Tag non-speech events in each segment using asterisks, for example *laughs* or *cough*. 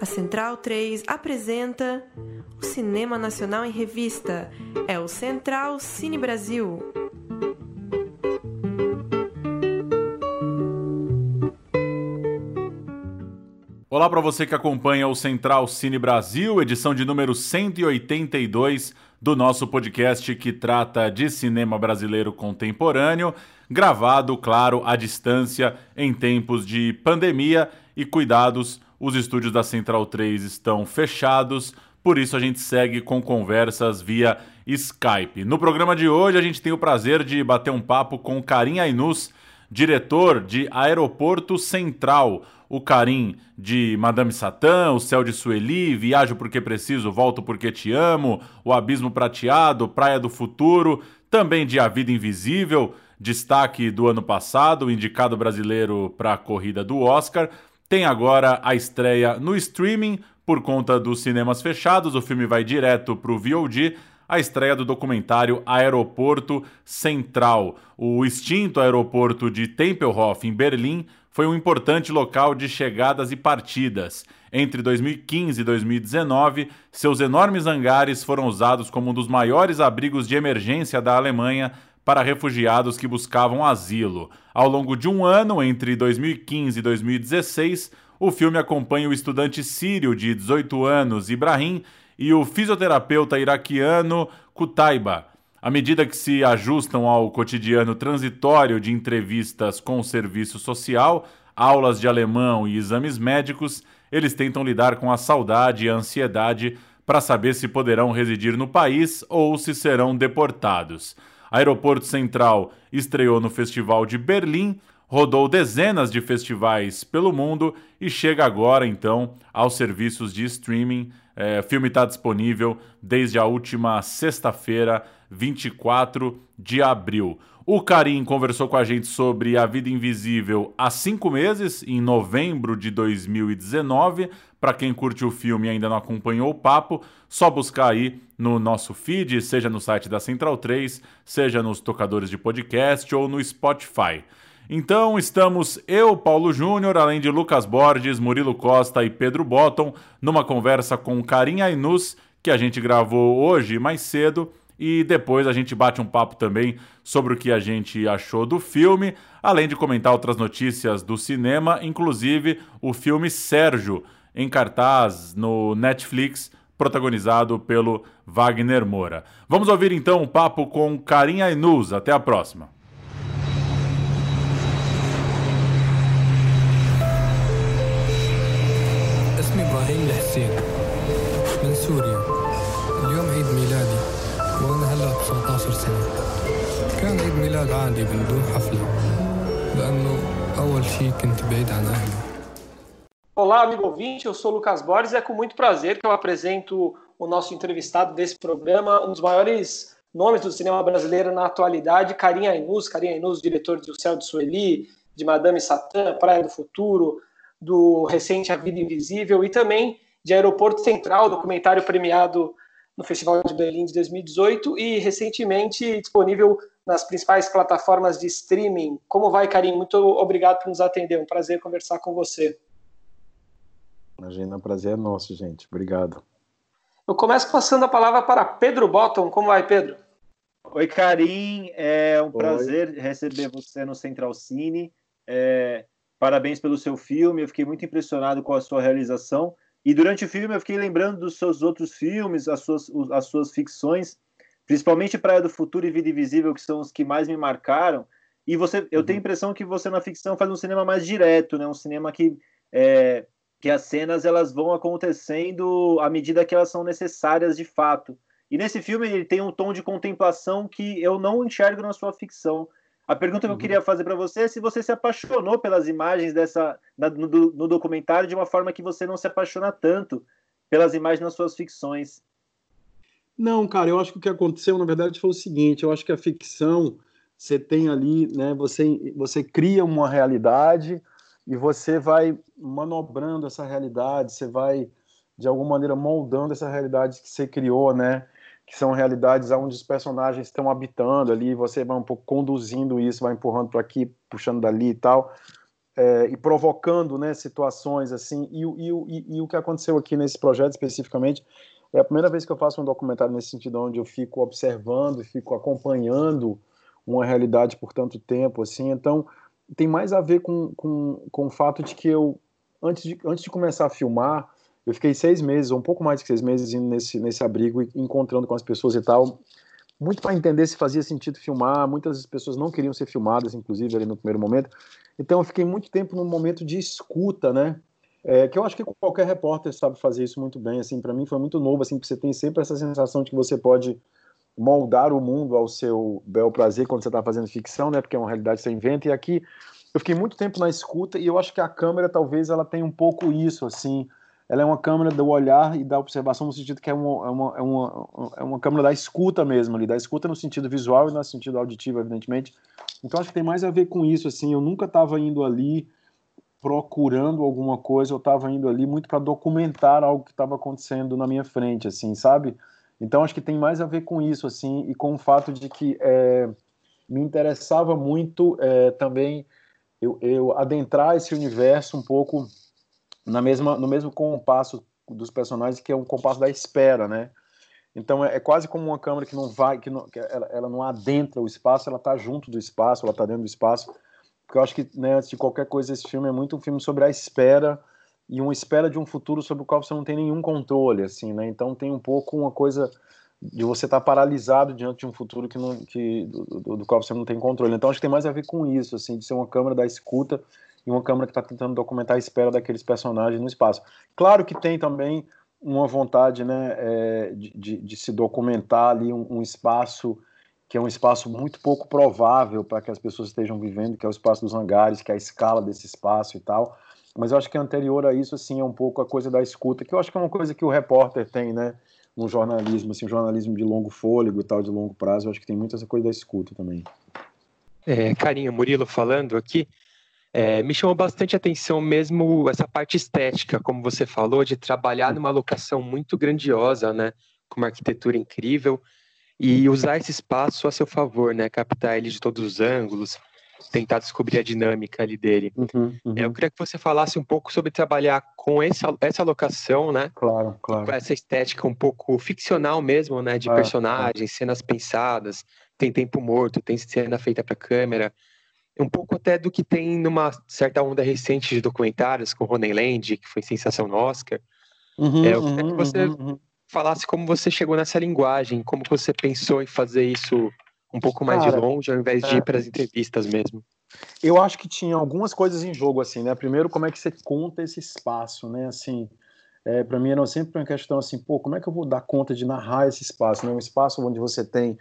A Central 3 apresenta o Cinema Nacional em Revista. É o Central Cine Brasil. Olá para você que acompanha o Central Cine Brasil, edição de número 182 do nosso podcast que trata de cinema brasileiro contemporâneo, gravado, claro, à distância em tempos de pandemia e cuidados os estúdios da Central 3 estão fechados, por isso a gente segue com conversas via Skype. No programa de hoje a gente tem o prazer de bater um papo com Karim Ainus, diretor de Aeroporto Central. O Karim de Madame Satã, O Céu de Sueli, Viajo Porque Preciso, Volto Porque Te Amo, O Abismo Prateado, Praia do Futuro, também de A Vida Invisível, destaque do ano passado, indicado brasileiro para a corrida do Oscar tem agora a estreia no streaming por conta dos cinemas fechados. O filme vai direto para o VOD. A estreia do documentário Aeroporto Central. O extinto aeroporto de Tempelhof, em Berlim, foi um importante local de chegadas e partidas. Entre 2015 e 2019, seus enormes hangares foram usados como um dos maiores abrigos de emergência da Alemanha para refugiados que buscavam asilo. Ao longo de um ano, entre 2015 e 2016, o filme acompanha o estudante sírio de 18 anos, Ibrahim, e o fisioterapeuta iraquiano Kutaiba. À medida que se ajustam ao cotidiano transitório de entrevistas com o serviço social, aulas de alemão e exames médicos, eles tentam lidar com a saudade e a ansiedade para saber se poderão residir no país ou se serão deportados. Aeroporto Central estreou no Festival de Berlim, rodou dezenas de festivais pelo mundo e chega agora então aos serviços de streaming. É, o filme está disponível desde a última sexta-feira, 24 de abril. O Karim conversou com a gente sobre A Vida Invisível há cinco meses, em novembro de 2019. Para quem curte o filme e ainda não acompanhou o papo, só buscar aí no nosso feed, seja no site da Central 3, seja nos tocadores de podcast ou no Spotify. Então estamos eu, Paulo Júnior, além de Lucas Borges, Murilo Costa e Pedro Botton, numa conversa com Karim Ainus, que a gente gravou hoje mais cedo e depois a gente bate um papo também sobre o que a gente achou do filme, além de comentar outras notícias do cinema, inclusive o filme Sérgio, em cartaz no Netflix, protagonizado pelo Wagner Moura. Vamos ouvir então um papo com Karim Ainuz. Até a próxima. اسمي ابراهيم الحسين من سوريا اليوم عيد ميلادي وانا هلا 19 سنه كان عيد ميلاد عادي من دون حفله لانه اول شيء كنت بعيد عن اهلي Olá, amigo ouvinte, eu sou o Lucas Borges e é com muito prazer que eu apresento o nosso entrevistado desse programa, um dos maiores nomes do cinema brasileiro na atualidade, Karim Ainus, Karim Ainus, diretor de O Céu de Sueli, de Madame Satã, Praia do Futuro, do recente A Vida Invisível e também de Aeroporto Central, documentário premiado no Festival de Berlim de 2018 e recentemente disponível nas principais plataformas de streaming. Como vai, Karim? Muito obrigado por nos atender, é um prazer conversar com você. Imagina, o prazer é nosso, gente. Obrigado. Eu começo passando a palavra para Pedro Bottom. Como vai, Pedro? Oi, Karim. É um Oi. prazer receber você no Central Cine. É, parabéns pelo seu filme. Eu fiquei muito impressionado com a sua realização. E durante o filme eu fiquei lembrando dos seus outros filmes, as suas, as suas ficções, principalmente Praia do Futuro e Vida Invisível, que são os que mais me marcaram. E você, eu tenho a uhum. impressão que você na ficção faz um cinema mais direto, né? Um cinema que é, que as cenas elas vão acontecendo à medida que elas são necessárias de fato. E nesse filme ele tem um tom de contemplação que eu não enxergo na sua ficção. A pergunta que eu uhum. queria fazer para você é se você se apaixonou pelas imagens dessa na, no, no, documentário de uma forma que você não se apaixona tanto pelas imagens nas suas ficções. Não, cara, eu acho que o que aconteceu na verdade foi o seguinte: eu acho que a ficção você tem ali, né? Você você cria uma realidade e você vai manobrando essa realidade, você vai de alguma maneira moldando essa realidade que você criou, né? Que são realidades onde os personagens estão habitando ali, você vai um pouco conduzindo isso, vai empurrando para aqui, puxando dali e tal. é, e provocando né, situações assim. E, e, e, e, o que aconteceu aqui nesse projeto especificamente é a primeira vez que eu faço um documentário nesse sentido, onde eu fico observando, fico acompanhando uma realidade por tanto tempo. assim. Então, tem mais a ver com, com, com o fato de que eu, antes de, antes de começar a filmar, eu fiquei seis meses, ou um pouco mais de seis meses, indo nesse, nesse abrigo e encontrando com as pessoas e tal muito para entender se fazia sentido filmar. Muitas pessoas não queriam ser filmadas, inclusive, ali no primeiro momento. Então, eu fiquei muito tempo num momento de escuta, né? É, que eu acho que qualquer repórter sabe fazer isso muito bem. Assim, para mim foi muito novo, assim, você tem sempre essa sensação de que você pode moldar o mundo ao seu bel prazer quando você está fazendo ficção, né? Porque é uma realidade que você inventa. E aqui eu fiquei muito tempo na escuta e eu acho que a câmera talvez ela tenha um pouco isso, assim ela é uma câmera do olhar e da observação no sentido que é uma, é uma, é uma, é uma câmera da escuta mesmo ali, da escuta no sentido visual e no sentido auditivo, evidentemente. Então acho que tem mais a ver com isso, assim, eu nunca estava indo ali procurando alguma coisa, eu estava indo ali muito para documentar algo que estava acontecendo na minha frente, assim, sabe? Então acho que tem mais a ver com isso, assim, e com o fato de que é, me interessava muito é, também eu, eu adentrar esse universo um pouco na mesma, no mesmo compasso dos personagens, que é um compasso da espera, né? Então é, é quase como uma câmera que não vai, que, não, que ela, ela, não adentra o espaço, ela está junto do espaço, ela está dentro do espaço. Porque eu acho que, né, antes de qualquer coisa, esse filme é muito um filme sobre a espera e uma espera de um futuro sobre o qual você não tem nenhum controle, assim, né? Então tem um pouco uma coisa de você estar tá paralisado diante de um futuro que não, que, do, do, do, qual você não tem controle. Então acho que tem mais a ver com isso, assim, de ser uma câmera da escuta e uma câmera que está tentando documentar a espera daqueles personagens no espaço. Claro que tem também uma vontade né, é, de, de, de, se documentar ali um, um, espaço que é um espaço muito pouco provável para que as pessoas estejam vivendo, que é o espaço dos hangares, que é a escala desse espaço e tal. Mas eu acho que anterior a isso, assim, é um pouco a coisa da escuta, que eu acho que é uma coisa que o repórter tem, né, no jornalismo, assim, jornalismo de longo fôlego e tal, de longo prazo, eu acho que tem muito essa coisa da escuta também. É, Carinho, Murilo falando aqui, é, me chamou bastante atenção mesmo essa parte estética, como você falou, de trabalhar numa locação muito grandiosa, né, com uma arquitetura incrível e usar esse espaço a seu favor, né, captar ele de todos os ângulos, tentar descobrir a dinâmica ali dele. Uhum, uhum. Eu queria que você falasse um pouco sobre trabalhar com essa, essa locação, né? Claro, claro. Com essa estética um pouco ficcional mesmo, né? De é, personagens, é. cenas pensadas, tem tempo morto, tem cena feita para câmera um pouco até do que tem numa certa onda recente de documentários com Ronen Land, que foi sensação no Oscar. Uhum, é, eu queria uhum, que você uhum, uhum. falasse como você chegou nessa linguagem, como você pensou em fazer isso um pouco mais Cara, de longe, ao invés de é... ir para as entrevistas mesmo. Eu acho que tinha algumas coisas em jogo, assim, né? Primeiro, como é que você conta esse espaço, né? Assim, é, para mim era sempre uma questão assim, pô, como é que eu vou dar conta de narrar esse espaço, né? Um espaço onde você tem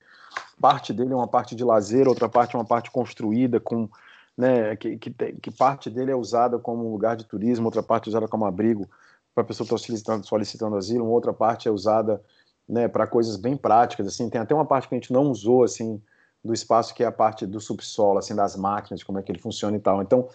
parte dele é uma parte de lazer, outra parte é uma parte construída com né, que, que, que, parte dele é usada como lugar de turismo, outra parte é usada como abrigo para a pessoa estar solicitando, solicitando asilo, uma outra parte é usada né, para coisas bem práticas, assim, tem até uma parte que a gente não usou, assim, do espaço que é a parte do subsolo, assim, das máquinas, como é que ele funciona e tal. Então,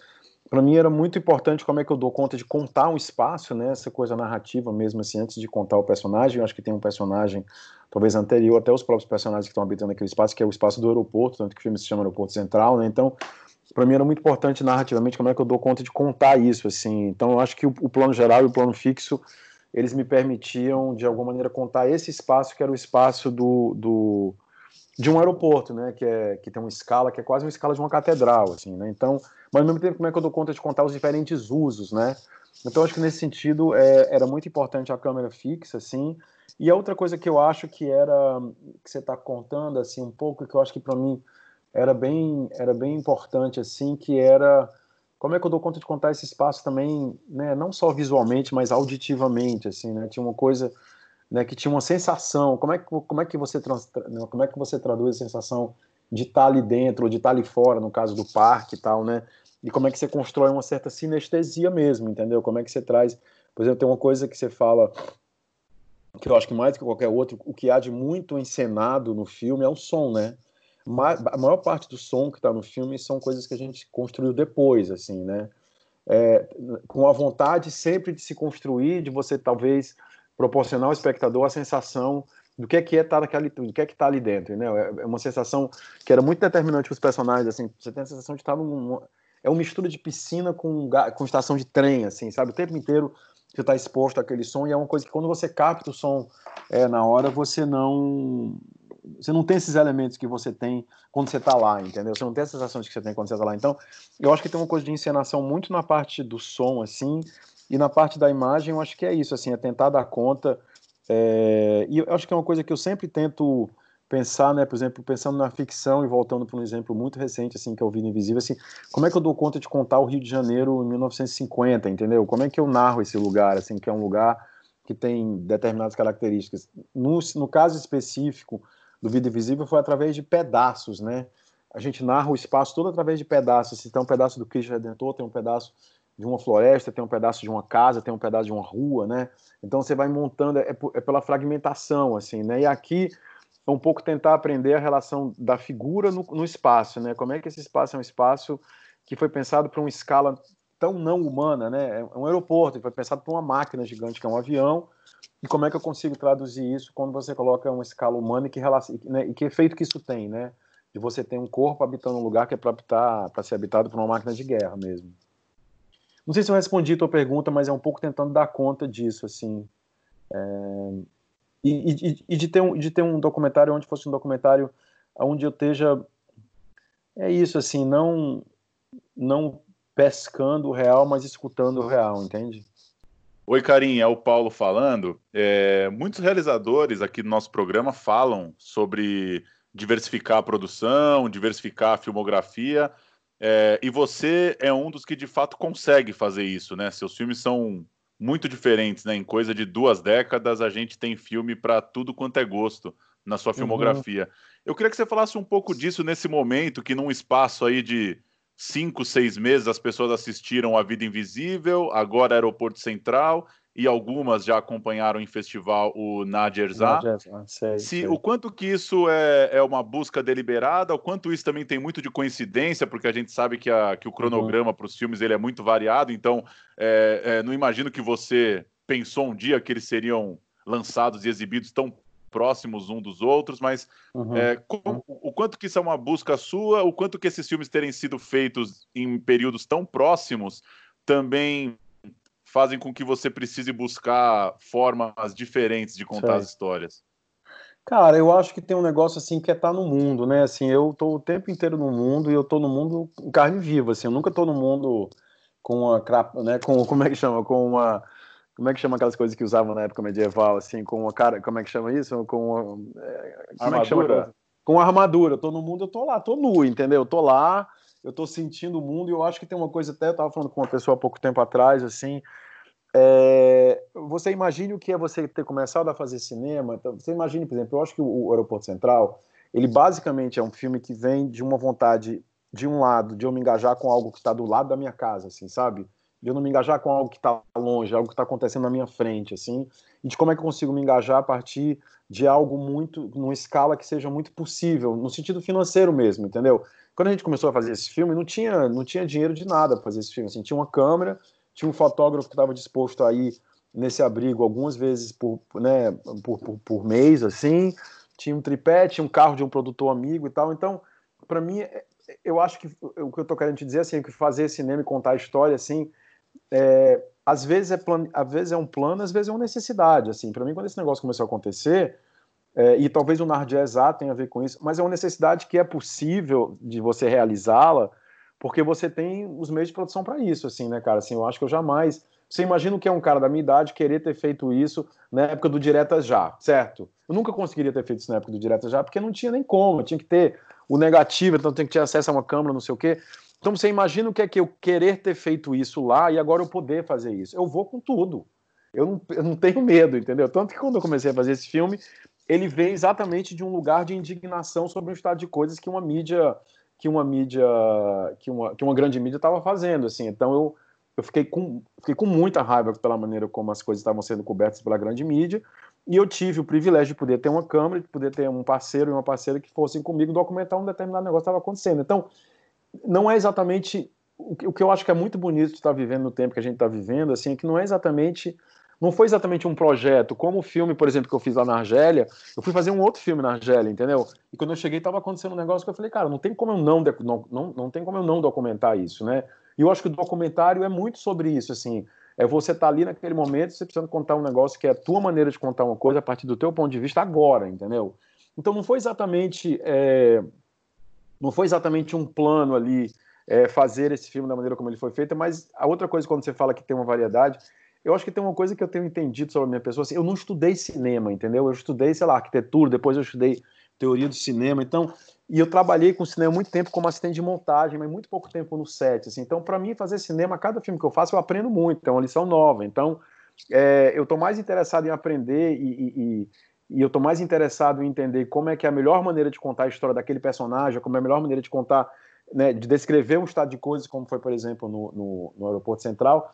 para mim era muito importante como é que eu dou conta de contar um espaço, né, essa coisa narrativa mesmo, assim, antes de contar o personagem, eu acho que tem um personagem talvez anterior até os próprios personagens que estão habitando aquele espaço, que é o espaço do aeroporto, tanto que o filme se chama Aeroporto Central, né? Então, para mim era muito importante narrativamente como é que eu dou conta de contar isso, assim. Então, eu acho que o, o, plano geral e o plano fixo, eles me permitiam, de alguma maneira, contar esse espaço que era o espaço do, do de um aeroporto, né? Que, é, que tem uma escala, que é quase uma escala de uma catedral, assim, né? Então, mas ao mesmo tempo, como é que eu dou conta de contar os diferentes usos, né? Então, acho que nesse sentido, é, era muito importante a câmera fixa, assim, e a outra coisa que eu acho que era que você está contando assim um pouco que eu acho que para mim era bem era bem importante assim que era como é que eu dou conta de contar esse espaço também, né, não só visualmente, mas auditivamente assim, né? Tinha uma coisa né, que tinha uma sensação. Como é que como é que você trans, como é que você traduz a sensação de estar ali dentro ou de estar ali fora, no caso do parque e tal, né? E como é que você constrói uma certa sinestesia mesmo, entendeu? Como é que você traz, por exemplo, tem uma coisa que você fala que eu acho que mais que qualquer outro, o que há de muito encenado no filme é o som, né? A maior parte do som que está no filme são coisas que a gente construiu depois, assim, né? É, com a vontade sempre de se construir, de você talvez proporcionar ao espectador a sensação do que é que é estar tá naquela, do que é que está ali dentro, né? É uma sensação que era muito determinante para os personagens, assim, você tem a sensação de estar num, é uma mistura de piscina com, com estação de trem, assim, sabe? O tempo inteiro você está exposto àquele som e é uma coisa que quando você capta o som é, na hora, você não você não tem esses elementos que você tem quando você está lá, entendeu? Você não tem as sensações que você tem quando você está lá. Então, eu acho que tem uma coisa de encenação muito na parte do som, assim, e na parte da imagem, eu acho que é isso, assim, é tentar dar conta. É... E eu acho que é uma coisa que eu sempre tento pensar, né, por exemplo, pensando na ficção e voltando para um exemplo muito recente, assim, que é o Vida Invisível, assim, como é que eu dou conta de contar o Rio de Janeiro em 1950, entendeu? Como é que eu narro esse lugar, assim, que é um lugar que tem determinadas características. No, no caso específico do Vida Invisível foi através de pedaços, né? A gente narra o espaço todo através de pedaços. Se tem um pedaço do Cristo Redentor, tem um pedaço de uma floresta, tem um pedaço de uma casa, tem um pedaço de uma rua, né? Então você vai montando, é, é pela fragmentação, assim, né? E aqui é um pouco tentar aprender a relação da figura no, no espaço, né? Como é que esse espaço é um espaço que foi pensado para uma escala tão não humana, né? É um aeroporto, foi pensado para uma máquina gigante que é um avião. E como é que eu consigo traduzir isso quando você coloca uma escala humana e que, né, e que efeito que isso tem, né? De você ter um corpo habitando um lugar que é para ser habitado por uma máquina de guerra mesmo. Não sei se eu respondi a tua pergunta, mas é um pouco tentando dar conta disso, assim. É... E, e, e, de, ter um, de ter um documentário onde fosse um documentário onde eu esteja. É isso, assim, não, não pescando o real, mas escutando o real, entende? Oi, Karim, é o Paulo falando. É, muitos realizadores aqui do nosso programa falam sobre diversificar a produção, diversificar a filmografia, é, e você é um dos que de fato consegue fazer isso, né? Seus filmes são muito diferentes, né? Em coisa de duas décadas, a gente tem filme para tudo quanto é gosto na sua uhum. filmografia. Uhum. Eu queria que você falasse um pouco disso nesse momento, que num espaço aí de cinco, seis meses as pessoas assistiram A Vida Invisível, agora Aeroporto Central, e algumas já acompanharam em festival o Nadjerzá. Se sei. o quanto que isso é, é uma busca deliberada, o quanto isso também tem muito de coincidência, porque a gente sabe que, a, que o cronograma uhum. para os filmes ele é muito variado, então é, é, não imagino que você pensou um dia que eles seriam lançados e exibidos tão próximos um dos outros, mas uhum. é, como, o quanto que isso é uma busca sua, o quanto que esses filmes terem sido feitos em períodos tão próximos também fazem com que você precise buscar formas diferentes de contar Sei. as histórias. Cara, eu acho que tem um negócio assim que é estar tá no mundo, né? Assim, eu tô o tempo inteiro no mundo e eu tô no mundo em carne viva, assim, eu nunca tô no mundo com uma né, com como é que chama, com uma como é que chama aquelas coisas que usavam na época medieval, assim, com uma cara, como é que chama isso? Com uma, é, é que chama? Com armadura. Eu tô no mundo, eu tô lá, tô nu, entendeu? Eu tô lá, eu tô sentindo o mundo e eu acho que tem uma coisa até, eu tava falando com uma pessoa há pouco tempo atrás, assim, é, você imagine o que é você ter começado a fazer cinema, então, você imagine, por exemplo, eu acho que o, o Aeroporto Central, ele basicamente é um filme que vem de uma vontade, de um lado, de eu me engajar com algo que está do lado da minha casa, assim, sabe? De eu não me engajar com algo que está longe, algo que está acontecendo na minha frente, assim, e de como é que eu consigo me engajar a partir de algo muito, numa escala que seja muito possível, no sentido financeiro mesmo, entendeu? Quando a gente começou a fazer esse filme, não tinha, não tinha dinheiro de nada para fazer esse filme, assim, tinha uma câmera, tinha um fotógrafo que estava disposto a ir nesse abrigo algumas vezes por, né, por, por, por mês, assim, tinha um tripé, tinha um carro de um produtor amigo e tal, então, para mim, é, eu acho que o que eu estou querendo te dizer, assim, é que fazer cinema e contar a história, assim, é, às vezes é às vezes é um plano, às vezes é uma necessidade. Assim, para mim, quando esse negócio começou a acontecer, é, e talvez o Nardiezá tenha a ver com isso, mas é uma necessidade que é possível de você realizá-la, porque você tem os meios de produção para isso, assim, né, cara? Assim, eu acho que eu jamais. Você imagina o que é um cara da minha idade querer ter feito isso na época do Direta Já, certo? Eu nunca conseguiria ter feito isso na época do Direta Já, porque não tinha nem como, tinha que ter o negativo, então tem que ter acesso a uma câmera, não sei o quê. Então você imagina o que é que eu querer ter feito isso lá e agora eu poder fazer isso. Eu vou com tudo. Eu não, eu não tenho medo, entendeu? Tanto que quando eu comecei a fazer esse filme, ele vem exatamente de um lugar de indignação sobre um estado de coisas que uma mídia que uma mídia que uma, que uma grande mídia estava fazendo assim então eu, eu fiquei com fiquei com muita raiva pela maneira como as coisas estavam sendo cobertas pela grande mídia e eu tive o privilégio de poder ter uma câmera de poder ter um parceiro e uma parceira que fossem comigo documentar um determinado negócio que estava acontecendo então não é exatamente o que eu acho que é muito bonito de estar vivendo no tempo que a gente está vivendo, assim, é que não é exatamente não foi exatamente um projeto, como o filme, por exemplo, que eu fiz lá na Argélia, eu fui fazer um outro filme na Argélia, entendeu? E quando eu cheguei, estava acontecendo um negócio que eu falei, cara, não tem como eu não, não, não, não tem como eu não documentar isso, né? E eu acho que o documentário é muito sobre isso, assim, é você estar tá ali naquele momento, você precisa contar um negócio que é a tua maneira de contar uma coisa a partir do teu ponto de vista agora, entendeu? Então não foi exatamente, é, não foi exatamente um plano ali é, fazer esse filme da maneira como ele foi feito, mas a outra coisa quando você fala que tem uma variedade, eu acho que tem uma coisa que eu tenho entendido sobre a minha pessoa, assim, eu não estudei cinema, entendeu? Eu estudei, sei lá, arquitetura, depois eu estudei teoria do cinema, então, e eu trabalhei com cinema muito tempo como assistente de montagem, mas muito pouco tempo no set, assim, então para mim fazer cinema, cada filme que eu faço eu aprendo muito, é uma lição nova, então é, eu estou mais interessado em aprender e, e, e eu estou mais interessado em entender como é que é a melhor maneira de contar a história daquele personagem, como é a melhor maneira de contar, né, de descrever um estado de coisas, como foi, por exemplo, no, no, no aeroporto central,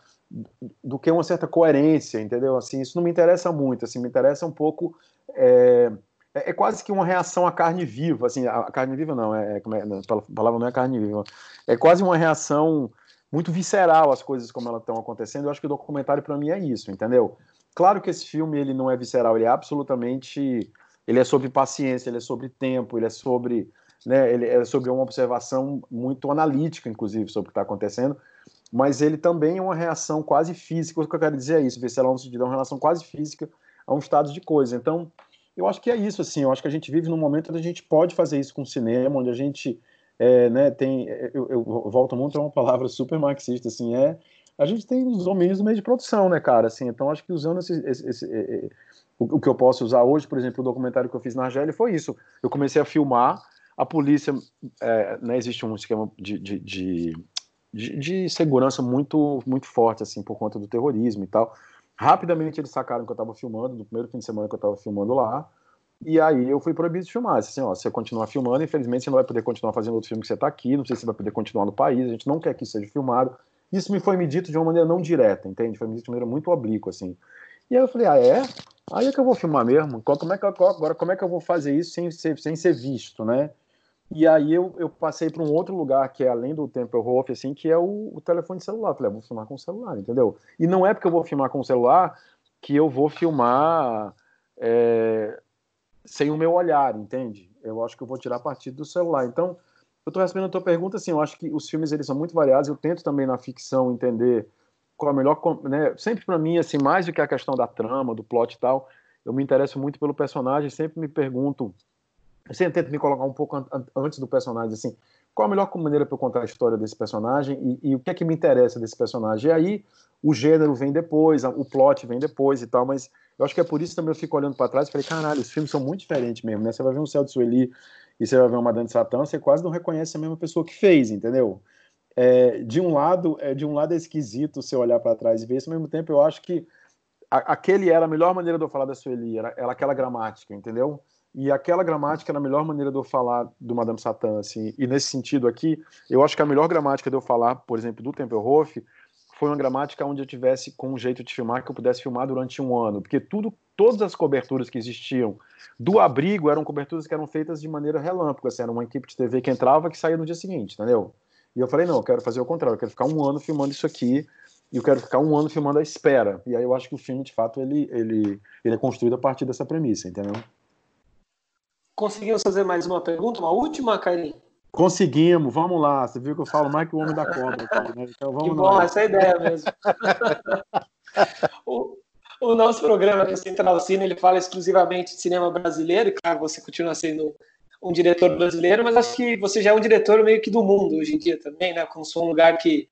do que uma certa coerência, entendeu? Assim, isso não me interessa muito, assim, me interessa um pouco é, é, é quase que uma reação à carne viva, assim, a carne viva não, é, é, a palavra não é carne viva, é quase uma reação muito visceral às coisas como elas estão acontecendo. Eu acho que o documentário para mim é isso, entendeu? Claro que esse filme ele não é visceral, ele é absolutamente, ele é sobre paciência, ele é sobre tempo, ele é sobre, né, ele é sobre uma observação muito analítica, inclusive, sobre o que está acontecendo mas ele também é uma reação quase física. O que eu quero dizer é isso: visceral no sentido é uma relação quase física a um estado de coisa. Então, eu acho que é isso, assim. Eu acho que a gente vive num momento onde a gente pode fazer isso com o cinema, onde a gente é, né, tem. Eu, eu, volto muito a uma palavra super marxista, assim, é. A gente tem os domínios do meio de produção, né, cara? Assim, então, acho que usando esse, esse, esse o, o, que eu posso usar hoje, por exemplo, o documentário que eu fiz na Argélia foi isso. Eu comecei a filmar, a polícia, é, né, existe um esquema de, de, de de, de, segurança muito muito forte assim por conta do terrorismo e tal. Rapidamente eles sacaram que eu estava filmando no primeiro fim de semana que eu estava filmando lá. E aí eu fui proibido de filmar. Assim, ó, se você continuar filmando, infelizmente você não vai poder continuar fazendo outro filme que você está aqui, não sei se você vai poder continuar no país, a gente não quer que isso seja filmado. Isso me foi me dito de uma maneira não direta, entende? Foi me dito de uma maneira muito oblíqua, assim. E aí eu falei, ah, é? Aí é que eu vou filmar mesmo? Como é que, agora, como é que eu vou fazer isso sem ser, sem ser visto, né? E aí eu, eu passei para um outro lugar que é além do Tempelhof, assim, que é o, o telefone celular. Eu falei, ah, vou filmar com o celular, entendeu? E não é porque eu vou filmar com o celular que eu vou filmar é, sem o meu olhar, entende? Eu acho que eu vou tirar partido do celular. Então, eu estou respondendo a tua pergunta, assim, eu acho que os filmes eles são muito variados. Eu tento também na ficção entender qual a melhor, né? Sempre para mim, assim, mais do que a questão da trama, do plot e tal, eu me interesso muito pelo personagem. Sempre me pergunto sempre tento me colocar um pouco an antes do personagem, assim, qual a melhor maneira para eu contar a história desse personagem e, e, o que é que me interessa desse personagem. E aí o gênero vem depois, o plot vem depois e tal, mas eu acho que é por isso também eu fico olhando para trás e falei, caralho, os filmes são muito diferentes mesmo, né? Você vai ver um Céu de Sueli e você vai ver uma de Satã, você quase não reconhece a mesma pessoa que fez, entendeu? É, de um lado, é, de um lado é esquisito você olhar para trás e ver isso, ao mesmo tempo eu acho que a, aquele era a melhor maneira de eu falar da Sueli, era, era aquela gramática, entendeu? E aquela gramática era a melhor maneira de eu falar do Madame Satã, assim. E nesse sentido aqui, eu acho que a melhor gramática de eu falar, por exemplo, do Tempelhof, foi uma gramática onde eu tivesse com um jeito de filmar que eu pudesse filmar durante um ano, porque tudo, todas as coberturas que existiam do abrigo eram coberturas que eram feitas de maneira relâmpago, assim, era uma equipe de TV que entrava que saía no dia seguinte, entendeu? E eu falei, não, eu quero fazer o contrário, eu quero ficar um ano filmando isso aqui e eu quero ficar um ano filmando a espera. E aí eu acho que o filme, de fato, ele, ele, ele é construído a partir dessa premissa, entendeu? Conseguimos fazer mais uma pergunta, uma última, Karim? Conseguimos, vamos lá. Você viu que eu falo mais que o homem da cobra. Aqui, né? Então vamos que bom, lá. essa é a ideia mesmo. o, o, nosso programa do Central Cine, ele fala exclusivamente de cinema brasileiro, e claro, você continua sendo um diretor brasileiro, mas acho que você já é um diretor meio que do mundo hoje em dia também, né? Como sou um lugar que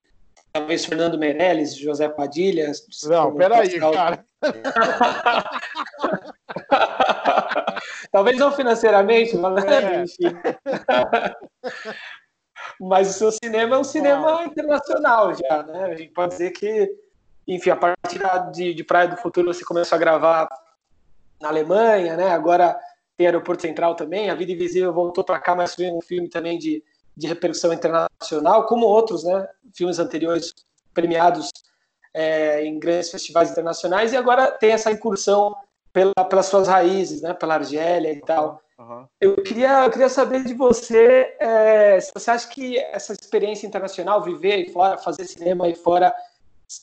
talvez Fernando Meirelles, José Padilha. Não, peraí, cara. *laughs* *laughs* Talvez não financeiramente, mas, é. *laughs* mas o seu cinema é um cinema internacional já, né? A gente pode dizer que, enfim, a partir de, de Praia do Futuro você começou a gravar na Alemanha, né? Agora tem Aeroporto Central também, A Vida Invisível voltou para cá, mas foi um filme também de, de repercussão internacional, como outros, né? Filmes anteriores premiados é, em grandes festivais internacionais, e agora tem essa incursão pela, pelas suas raízes, né? Pela Argélia e tal. Uhum. Eu, queria, eu queria saber de você é, se você acha que essa experiência internacional, viver aí fora, fazer cinema aí fora,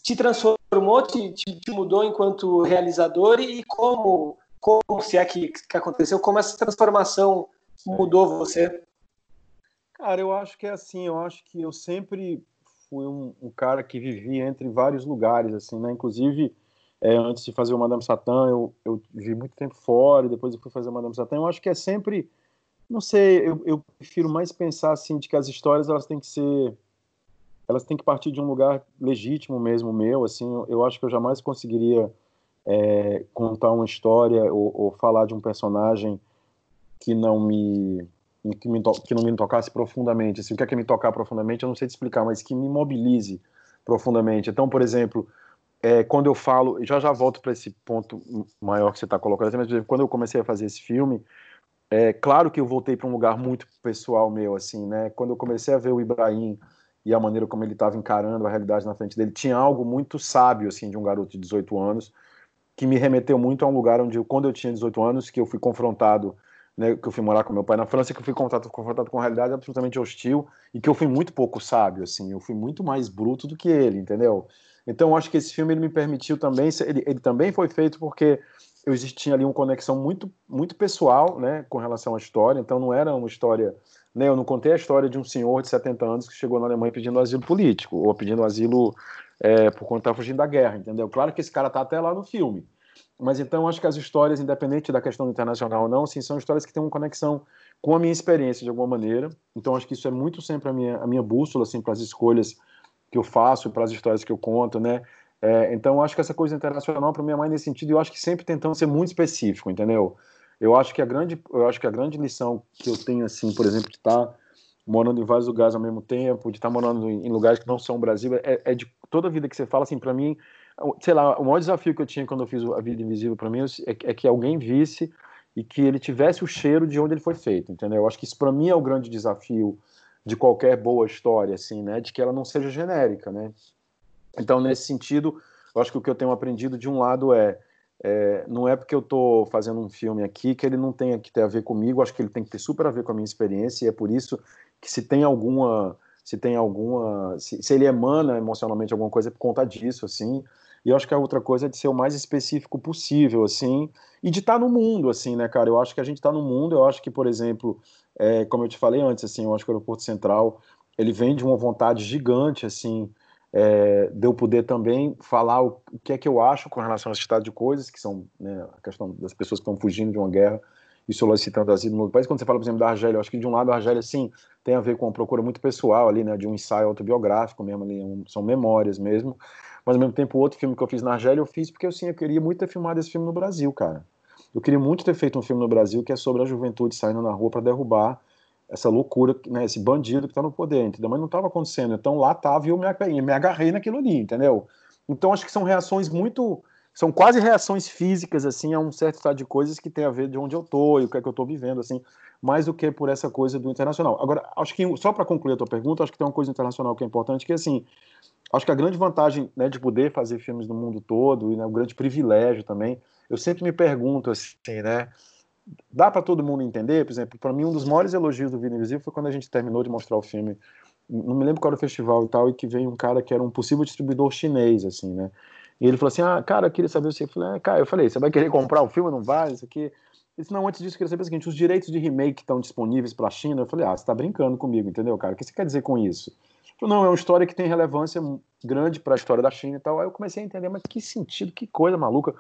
te transformou, te, te, te, mudou enquanto realizador e como, como se é que, que aconteceu, como essa transformação mudou você? Cara, eu acho que é assim, eu acho que eu sempre fui um, um cara que vivia entre vários lugares, assim, né? Inclusive, é, antes de fazer o Madame Satã, eu, eu vivi muito tempo fora, e depois eu fui fazer o Madame Satã. Eu acho que é sempre, não sei, eu, eu prefiro mais pensar assim de que as histórias elas têm que ser, elas têm que partir de um lugar legítimo mesmo meu. Assim, eu, eu acho que eu jamais conseguiria é, contar uma história ou, ou, falar de um personagem que não me que, me que não me tocasse profundamente. Assim, o que é que me tocar profundamente? Eu não sei te explicar, mas que me mobilize profundamente. Então, por exemplo, é, quando eu falo, já já volto para esse ponto maior que você está colocando, mas quando eu comecei a fazer esse filme, é claro que eu voltei para um lugar muito pessoal meu, assim, né? Quando eu comecei a ver o Ibrahim e a maneira como ele estava encarando a realidade na frente dele, tinha algo muito sábio, assim, de um garoto de 18 anos, que me remeteu muito a um lugar onde, quando eu tinha 18 anos, que eu fui confrontado, né, que eu fui morar com meu pai na França, que eu fui confrontado, confrontado com uma realidade absolutamente hostil e que eu fui muito pouco sábio, assim, eu fui muito mais bruto do que ele, entendeu? Então, acho que esse filme ele me permitiu também, ele, ele também foi feito porque eu existia ali uma conexão muito, muito pessoal, né, com relação à história. Então, não era uma história, né, eu não contei a história de um senhor de 70 anos que chegou na Alemanha pedindo asilo político ou pedindo asilo é, por conta de fugindo da guerra, entendeu? Claro que esse cara tá até lá no filme. Mas então acho que as histórias, independente da questão internacional ou não, assim, são histórias que têm uma conexão com a minha experiência de alguma maneira. Então acho que isso é muito sempre a minha, a minha bússola assim para as escolhas que eu faço, para as histórias que eu conto, né? É, então, acho que essa coisa internacional para mim é mais nesse sentido. Eu acho que sempre tentando ser muito específico, entendeu? Eu acho que a grande, eu acho que a grande lição que eu tenho, assim, por exemplo, de estar tá morando em vários lugares ao mesmo tempo, de estar tá morando em lugares que não são o Brasil, é, é de toda a vida que você fala, assim, para mim, sei lá, o maior desafio que eu tinha quando eu fiz a Vida Invisível para mim é, é, que alguém visse e que ele tivesse o cheiro de onde ele foi feito, entendeu? Eu acho que isso para mim é o grande desafio de qualquer boa história, assim, né? De que ela não seja genérica, né? Então, nesse sentido, eu acho que o que eu tenho aprendido de um lado é, é não é porque eu estou fazendo um filme aqui que ele não tenha que ter a ver comigo, acho que ele tem que ter super a ver com a minha experiência e é por isso que se tem alguma, se tem alguma, se, se ele emana emocionalmente alguma coisa é por conta disso, assim. E eu acho que a outra coisa é de ser o mais específico possível, assim, e de estar tá no mundo, assim, né, cara? Eu acho que a gente está no mundo, eu acho que, por exemplo, é, como eu te falei antes, assim, eu acho que o aeroporto central ele vem de uma vontade gigante, assim, é, de eu poder também falar o, o, que é que eu acho com relação a esse estado de coisas, que são né, a questão das pessoas que estão fugindo de uma guerra e solicitando asilo no país. Quando você fala, por exemplo, da Argélia, eu acho que de um lado a Argélia, sim, tem a ver com uma procura muito pessoal ali, né, de um ensaio autobiográfico mesmo, ali, um, são memórias mesmo, mas ao mesmo tempo o outro filme que eu fiz na Argélia, eu fiz porque, assim, eu queria muito ter filmado esse filme no Brasil, cara. Eu queria muito ter feito um filme no Brasil que é sobre a juventude saindo na rua para derrubar essa loucura, né, esse bandido que está no poder, entendeu? Mas não estava acontecendo. Então lá estava e eu me agarrei naquilo ali, entendeu? Então acho que são reações muito. São quase reações físicas, assim, a um certo estado de coisas que tem a ver de onde eu tô e o que é que eu estou vivendo, assim, mais do que por essa coisa do internacional. Agora, acho que, só para concluir a tua pergunta, acho que tem uma coisa internacional que é importante, que assim, acho que a grande vantagem né, de poder fazer filmes no mundo todo, e né, o grande privilégio também, eu sempre me pergunto, assim, né, dá para todo mundo entender, por exemplo, para mim um dos maiores elogios do Vida Invisível foi quando a gente terminou de mostrar o filme, não me lembro qual era o festival e tal, e que veio um cara que era um possível distribuidor chinês, assim, né? E ele falou assim, ah, cara, eu queria saber se eu ah, cara, eu falei, você vai querer comprar o filme, não vai, isso aqui. Ele não, antes disso eu queria saber o seguinte, os direitos de remake estão disponíveis para a China? Eu falei, ah, você está brincando comigo, entendeu, cara? O que você quer dizer com isso? Falou, não, é uma história que tem relevância grande para a história da China e tal. Aí eu comecei a entender, mas que sentido, que coisa maluca.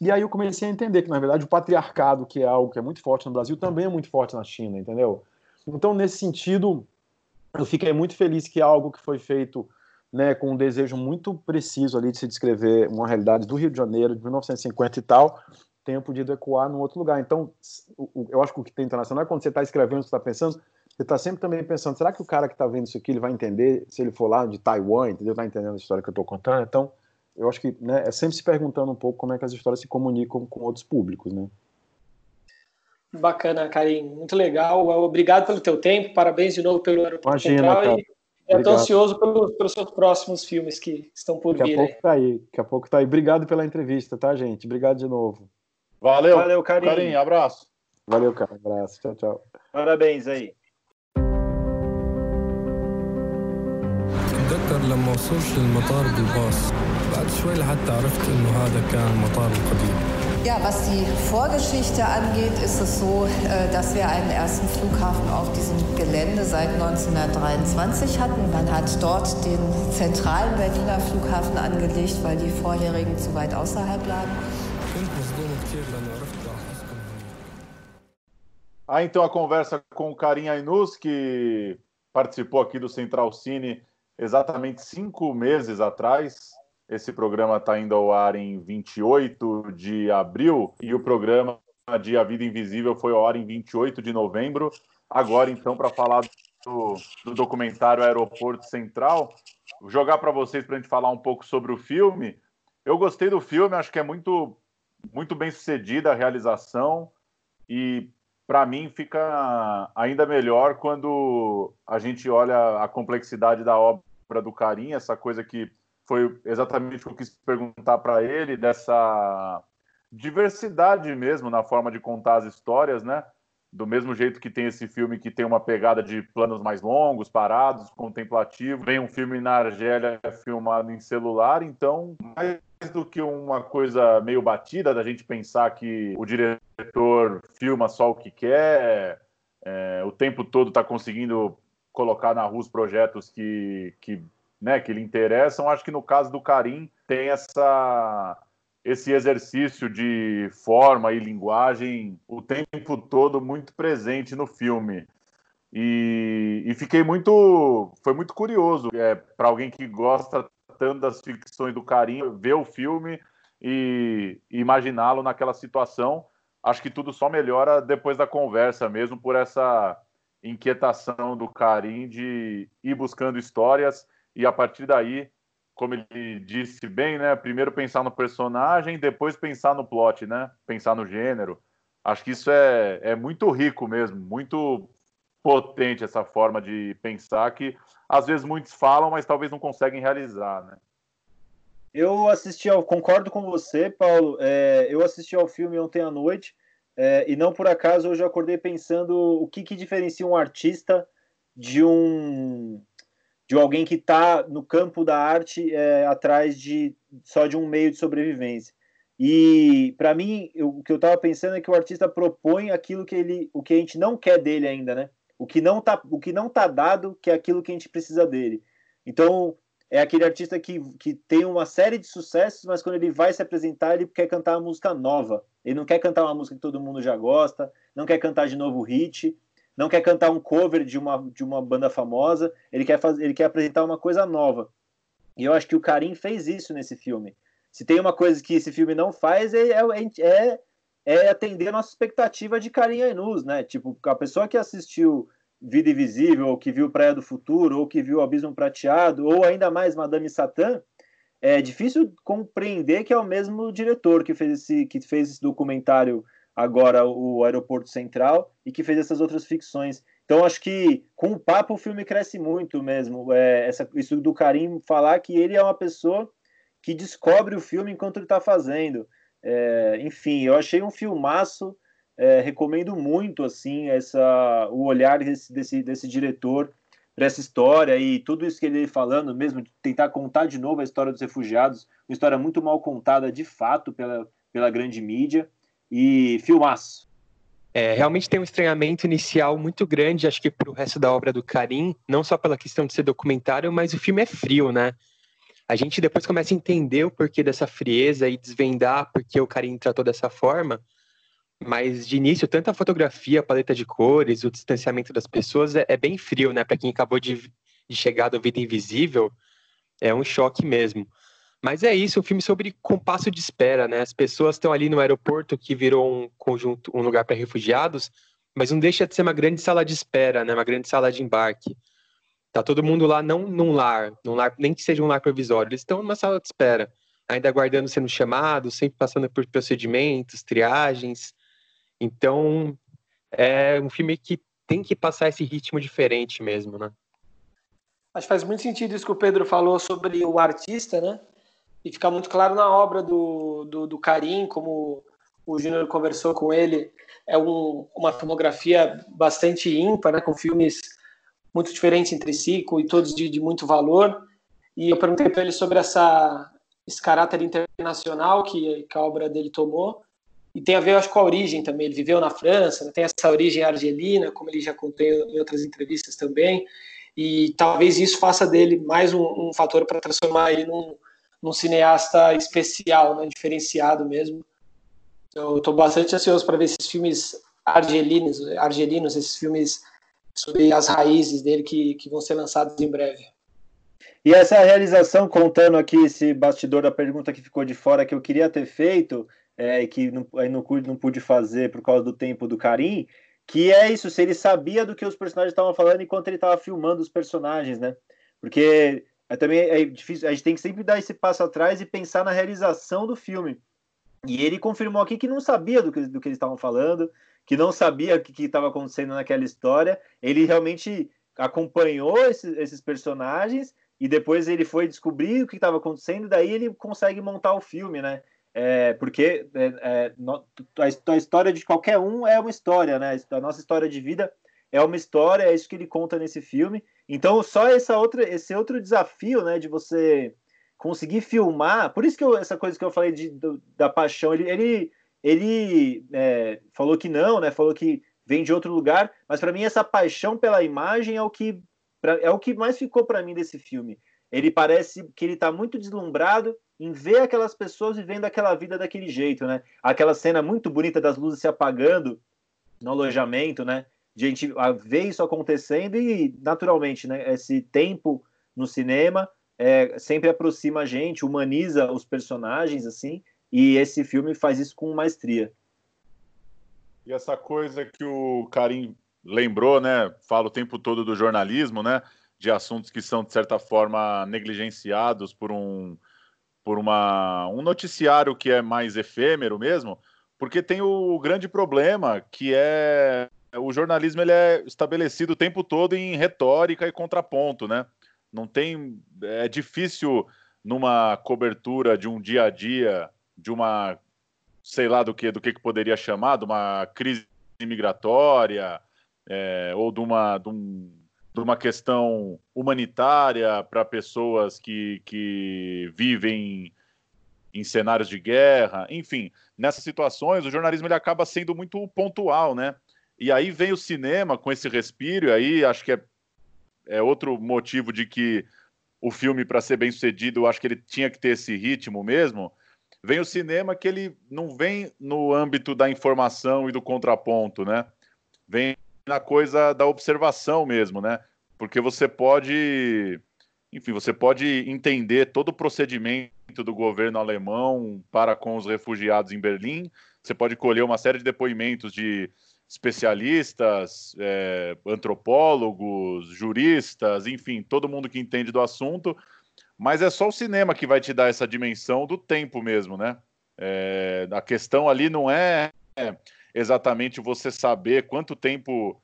E aí eu comecei a entender que, na verdade, o patriarcado, que é algo que é muito forte no Brasil, também é muito forte na China, entendeu? Então, nesse sentido, eu fiquei muito feliz que algo que foi feito né, com um desejo muito preciso ali de se descrever uma realidade do Rio de Janeiro, de 1950 e tal, tenha podido ecoar num outro lugar. Então, eu acho que o que tem internacional é quando você está escrevendo, você está pensando, você está sempre também pensando, será que o cara que está vendo isso aqui ele vai entender se ele for lá de Taiwan, entendeu? Está entendendo a história que eu estou contando? Então, eu acho que né, é sempre se perguntando um pouco como é que as histórias se comunicam com outros públicos, né? Bacana, Karim, muito legal. Obrigado pelo teu tempo, parabéns de novo pelo Aeroporto Imagina, Central cara. e estou ansioso pelo, pelos seus próximos filmes que estão por daqui vir. Daqui a pouco tá aí, daqui a pouco tá aí. Obrigado pela entrevista, tá, gente? Obrigado de novo. Valeu, Valeu Karim. Karim abraço. Valeu, cara. Abraço. Tchau, tchau. Parabéns aí. أتذكر لما وصلت للمطار بالباص بعد شوي لحتى عرفت إنه هذا كان المطار القديم Ja, was die Vorgeschichte angeht, ist es so, äh, dass wir einen ersten Flughafen auf diesem Gelände seit 1923 hatten. Man hat dort den zentralen Berliner Flughafen angelegt, weil die vorherigen zu weit außerhalb lagen. Ah, então a conversa com o Karim Ainus, que participou aqui do Central Cine exatamente cinco meses atrás. Esse programa está indo ao ar em 28 de abril e o programa de A Vida Invisível foi ao ar em 28 de novembro. Agora, então, para falar do, do, documentário Aeroporto Central, jogar para vocês para a gente falar um pouco sobre o filme. Eu gostei do filme, acho que é muito, muito bem sucedida a realização e para mim fica ainda melhor quando a gente olha a complexidade da obra do Carim, essa coisa que foi exatamente o que eu quis perguntar para ele, dessa diversidade mesmo na forma de contar as histórias, né? Do mesmo jeito que tem esse filme que tem uma pegada de planos mais longos, parados, contemplativo. Vem um filme na Argélia filmado em celular, então, mais do que uma coisa meio batida da gente pensar que o diretor filma só o que quer, é, o tempo todo está conseguindo colocar na rua os projetos que, que né, que lhe interessam. Acho que no caso do Karim tem essa esse exercício de forma e linguagem o tempo todo muito presente no filme. E, e fiquei muito. Foi muito curioso é, para alguém que gosta tanto das ficções do Karim, ver o filme e, imaginá-lo naquela situação. Acho que tudo só melhora depois da conversa mesmo, por essa inquietação do Karim de ir buscando histórias e a partir daí, como ele disse bem, né, primeiro pensar no personagem, depois pensar no plot, né, pensar no gênero. Acho que isso é, é muito rico mesmo, muito potente essa forma de pensar que às vezes muitos falam, mas talvez não conseguem realizar, né? Eu assisti ao, concordo com você, Paulo. É, eu assisti ao filme ontem à noite é, e não por acaso hoje eu acordei pensando o que, que diferencia um artista de um de alguém que está no campo da arte é, atrás de só de um meio de sobrevivência. E para mim, eu, o que eu estava pensando é que o artista propõe aquilo que ele, o que a gente não quer dele ainda, né? O que não tá, o que não tá dado, que é aquilo que a gente precisa dele. Então, é aquele artista que, que tem uma série de sucessos, mas quando ele vai se apresentar, ele quer cantar uma música nova. Ele não quer cantar uma música que todo mundo já gosta, não quer cantar de novo hit não quer cantar um cover de uma, de uma banda famosa, ele quer, fazer, ele quer apresentar uma coisa nova. E eu acho que o Karim fez isso nesse filme. Se tem uma coisa que esse filme não faz, é, é, é, é atender a nossa expectativa de Karim Ainuz, né? Tipo, a pessoa que assistiu Vida Invisível, ou que viu Praia do Futuro, ou que viu Abismo Prateado, ou ainda mais Madame Satã, é difícil compreender que é o mesmo diretor que fez esse, que fez esse documentário agora o Aeroporto Central e que fez essas outras ficções. Então acho que com o papo o filme cresce muito mesmo. É, essa, isso do Karim falar que ele é uma pessoa que descobre o filme enquanto ele está fazendo. É, enfim, eu achei um filmaço. É, recomendo muito assim essa o olhar desse, desse, desse diretor para essa história e tudo isso que ele falando mesmo tentar contar de novo a história dos refugiados uma história muito mal contada de fato pela, pela grande mídia e filmaço. É, realmente tem um estranhamento inicial muito grande, acho que para o resto da obra do Karim, não só pela questão de ser documentário, mas o filme é frio, né? A gente depois começa a entender o porquê dessa frieza e desvendar porque o Karim tratou dessa forma, mas de início, tanto a fotografia, a paleta de cores, o distanciamento das pessoas é, é bem frio, né? Para quem acabou de, de chegar do Vida Invisível, é um choque mesmo. Mas é isso, um filme sobre compasso de espera, né? As pessoas estão ali no aeroporto que virou um conjunto, um lugar para refugiados, mas não deixa de ser uma grande sala de espera, né? Uma grande sala de embarque. Tá todo mundo lá não num lar, num lar nem que seja um lar provisório, eles estão numa sala de espera, ainda aguardando sendo chamados, sempre passando por procedimentos, triagens. Então, é um filme que tem que passar esse ritmo diferente mesmo, né? Acho que faz muito sentido isso que o Pedro falou sobre o artista, né? E fica muito claro na obra do, do, do Karim, como o Júnior conversou com ele, é um, uma filmografia bastante ímpar, né, com filmes muito diferentes entre si, com, e todos de, de muito valor. E eu perguntei para ele sobre essa, esse caráter internacional que, que a obra dele tomou. E tem a ver, acho, com a origem também. Ele viveu na França, né? tem essa origem argelina, como ele já contou em outras entrevistas também. E talvez isso faça dele mais um, um fator para transformar ele num, num cineasta especial, né? diferenciado mesmo. Eu estou bastante ansioso para ver esses filmes argelinos, argelinos, esses filmes sobre as raízes dele que, que vão ser lançados em breve. E essa realização, contando aqui esse bastidor da pergunta que ficou de fora, que eu queria ter feito, é, que não, aí não, não pude fazer por causa do tempo do Karim, que é isso, se ele sabia do que os personagens estavam falando enquanto ele estava filmando os personagens, né? Porque é, também é difícil, a gente tem que sempre dar esse passo atrás e pensar na realização do filme. E ele confirmou aqui que não sabia do que, do que eles estavam falando, que não sabia o que estava acontecendo naquela história. Ele realmente acompanhou esses, esses personagens e depois ele foi descobrir o que estava acontecendo, daí ele consegue montar o filme, né? É, porque é, é, a história de qualquer um é uma história, né? A nossa história de vida é uma história, é isso que ele conta nesse filme. Então, só essa outra, esse outro desafio, né, de você conseguir filmar, por isso que eu, essa coisa que eu falei de, do, da paixão, ele, ele, ele é, falou que não, né? Falou que vem de outro lugar, mas para mim essa paixão pela imagem é o que pra, é o que mais ficou para mim desse filme. Ele parece que ele está muito deslumbrado em ver aquelas pessoas vivendo aquela vida daquele jeito, né? Aquela cena muito bonita das luzes se apagando no alojamento, né? A gente ver isso acontecendo e, naturalmente, né? Esse tempo no cinema é, sempre aproxima a gente, humaniza os personagens, assim, e esse filme faz isso com maestria. E essa coisa que o Karim lembrou, né? Fala o tempo todo do jornalismo, né? De assuntos que são, de certa forma, negligenciados por um, por uma, um noticiário que é mais efêmero mesmo, porque tem o grande problema que é o jornalismo ele é estabelecido o tempo todo em retórica e contraponto, né? Não tem é difícil numa cobertura de um dia a dia de uma sei lá do que do que, que poderia chamar de uma crise migratória é, ou de uma, de, um, de uma questão humanitária para pessoas que, que vivem em cenários de guerra, enfim, nessas situações o jornalismo ele acaba sendo muito pontual, né? E aí vem o cinema com esse respiro, e aí acho que é, é outro motivo de que o filme, para ser bem sucedido, eu acho que ele tinha que ter esse ritmo mesmo. Vem o cinema que ele não vem no âmbito da informação e do contraponto, né? Vem na coisa da observação mesmo, né? Porque você pode, enfim, você pode entender todo o procedimento do governo alemão para com os refugiados em Berlim. Você pode colher uma série de depoimentos de especialistas, é, antropólogos, juristas, enfim, todo mundo que entende do assunto. Mas é só o cinema que vai te dar essa dimensão do tempo mesmo, né? É, a questão ali não é exatamente você saber quanto tempo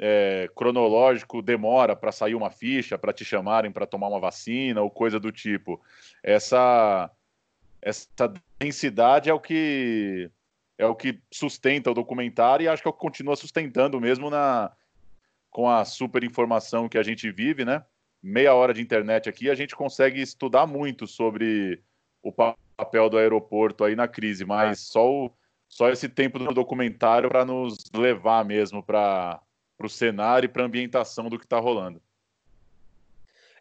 é, cronológico demora para sair uma ficha, para te chamarem para tomar uma vacina ou coisa do tipo. Essa, essa densidade é o que é o que sustenta o documentário e acho que é o que continua sustentando mesmo na com a super informação que a gente vive, né? Meia hora de internet aqui, a gente consegue estudar muito sobre o papel do aeroporto aí na crise, mas só o só esse tempo do documentário para nos levar mesmo para o cenário e para a ambientação do que está rolando.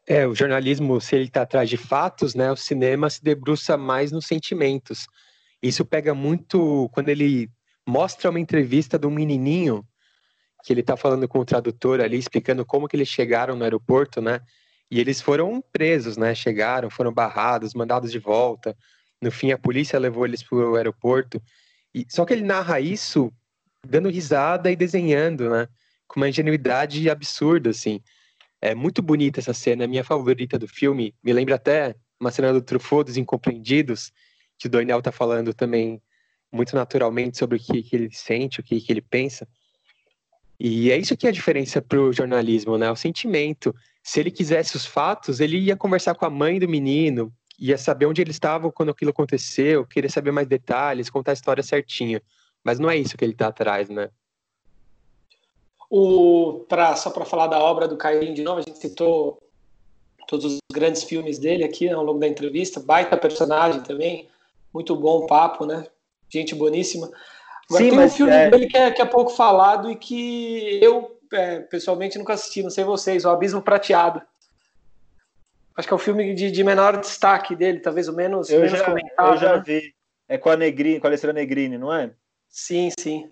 É, o jornalismo, se ele está atrás de fatos, né, o cinema se debruça mais nos sentimentos. Isso pega muito quando ele mostra uma entrevista de um menininho que ele está falando com o tradutor ali, explicando como que eles chegaram no aeroporto, né? E eles foram presos, né? Chegaram, foram barrados, mandados de volta. No fim, a polícia levou eles para o aeroporto. E, só que ele narra isso dando risada e desenhando, né? Com uma ingenuidade absurda, assim. É muito bonita essa cena, é minha favorita do filme. Me lembra até uma cena do Truffaut dos Incompreendidos, que o Daniel tá falando também muito naturalmente sobre o que, que ele sente, o que, que ele pensa. E é isso que é a diferença para o jornalismo, né? O sentimento. Se ele quisesse os fatos, ele ia conversar com a mãe do menino, ia saber onde eles estavam quando aquilo aconteceu, queria saber mais detalhes, contar a história certinha. Mas não é isso que ele está atrás, né? O, pra, só para falar da obra do Cairim de novo, a gente citou todos os grandes filmes dele aqui ao longo da entrevista. Baita personagem também, muito bom papo, né? Gente boníssima. Agora Sim, tem um filme é... dele que é, que é pouco falado e que eu é, pessoalmente nunca assisti, não sei vocês, O Abismo Prateado. Acho que é o filme de, de menor destaque dele, talvez o menos, eu menos já, comentado. Eu já né? vi. É com a Negrini, com a Alessandra Negrini, não é? Sim, sim.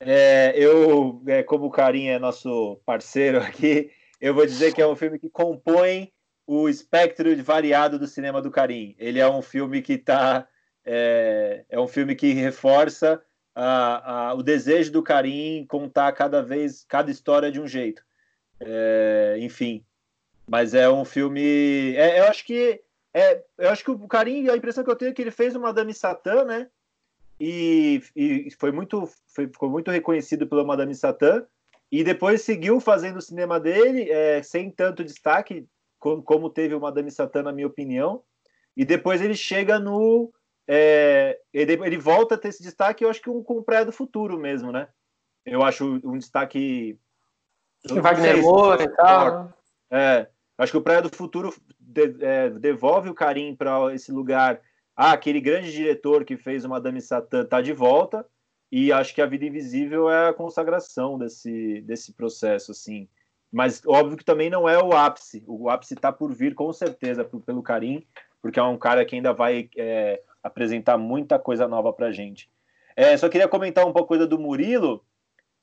É, eu, é, como o Carinha é nosso parceiro aqui, eu vou dizer que é um filme que compõe o espectro variado do cinema do Carim. Ele é um filme que está é, é, um filme que reforça a, a, o desejo do Carim contar cada vez cada história de um jeito. É, enfim, mas é um filme. É, eu acho que é, eu acho que o Carim, a impressão que eu tenho é que ele fez uma Madame Satã, né? E, e foi muito, foi, ficou muito reconhecido pela Madame Satã. E depois seguiu fazendo o cinema dele, é, sem tanto destaque como, como teve o Madame Satã, na minha opinião. E depois ele chega no. É, ele, ele, volta a ter esse destaque, eu acho que um, com o Praia do Futuro mesmo, né? Eu acho um destaque. Wagner Moura e tal. É, acho que o Praia do Futuro de, é, devolve o carinho para esse lugar. Ah, aquele grande diretor que fez o Madame Satã tá de volta. E acho que a Vida Invisível é a consagração desse, desse processo, assim. Mas óbvio que também não é o ápice. O ápice está por vir, com certeza, pelo Karim, porque é um cara que ainda vai é, apresentar muita coisa nova pra gente. É, só queria comentar um pouco coisa do Murilo,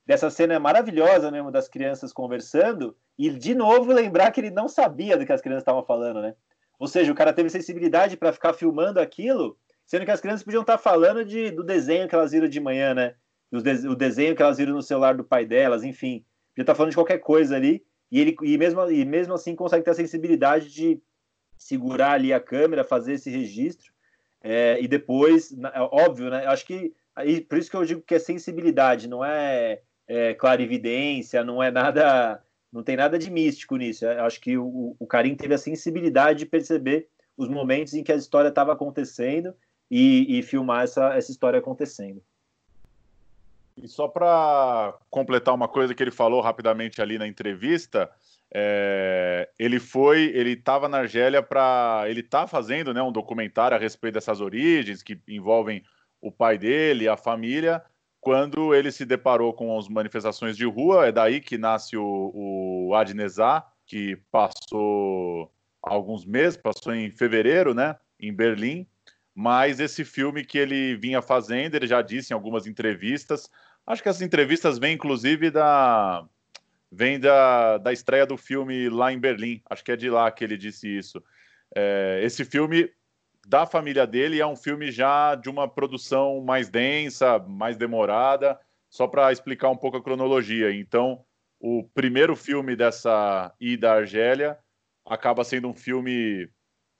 dessa cena maravilhosa mesmo das crianças conversando, e de novo lembrar que ele não sabia do que as crianças estavam falando, né? Ou seja, o cara teve sensibilidade para ficar filmando aquilo, sendo que as crianças podiam estar falando de, do desenho que elas viram de manhã, né? De, o desenho que elas viram no celular do pai delas, enfim. Podia estar falando de qualquer coisa ali, e ele e mesmo, e mesmo assim consegue ter a sensibilidade de segurar ali a câmera, fazer esse registro, é, e depois, é óbvio, né? Acho que aí, por isso que eu digo que é sensibilidade, não é, é clarividência, não é nada não tem nada de místico nisso. Acho que o, o Karim teve a sensibilidade de perceber os momentos em que a história estava acontecendo e, e, filmar essa, essa história acontecendo. E só para completar uma coisa que ele falou rapidamente ali na entrevista, é, ele foi, ele estava na Argélia para, ele está fazendo, né, um documentário a respeito dessas origens que envolvem o pai dele, a família, quando ele se deparou com as manifestações de rua, é daí que nasce o, o Adnesá, que passou alguns meses, passou em fevereiro, né, em Berlim. Mas esse filme que ele vinha fazendo, ele já disse em algumas entrevistas. Acho que essas entrevistas vêm, inclusive, da vem da, da estreia do filme lá em Berlim. Acho que é de lá que ele disse isso. É, esse filme da família dele é um filme já de uma produção mais densa, mais demorada, só para explicar um pouco a cronologia. Então, o primeiro filme dessa ida à Argélia acaba sendo um filme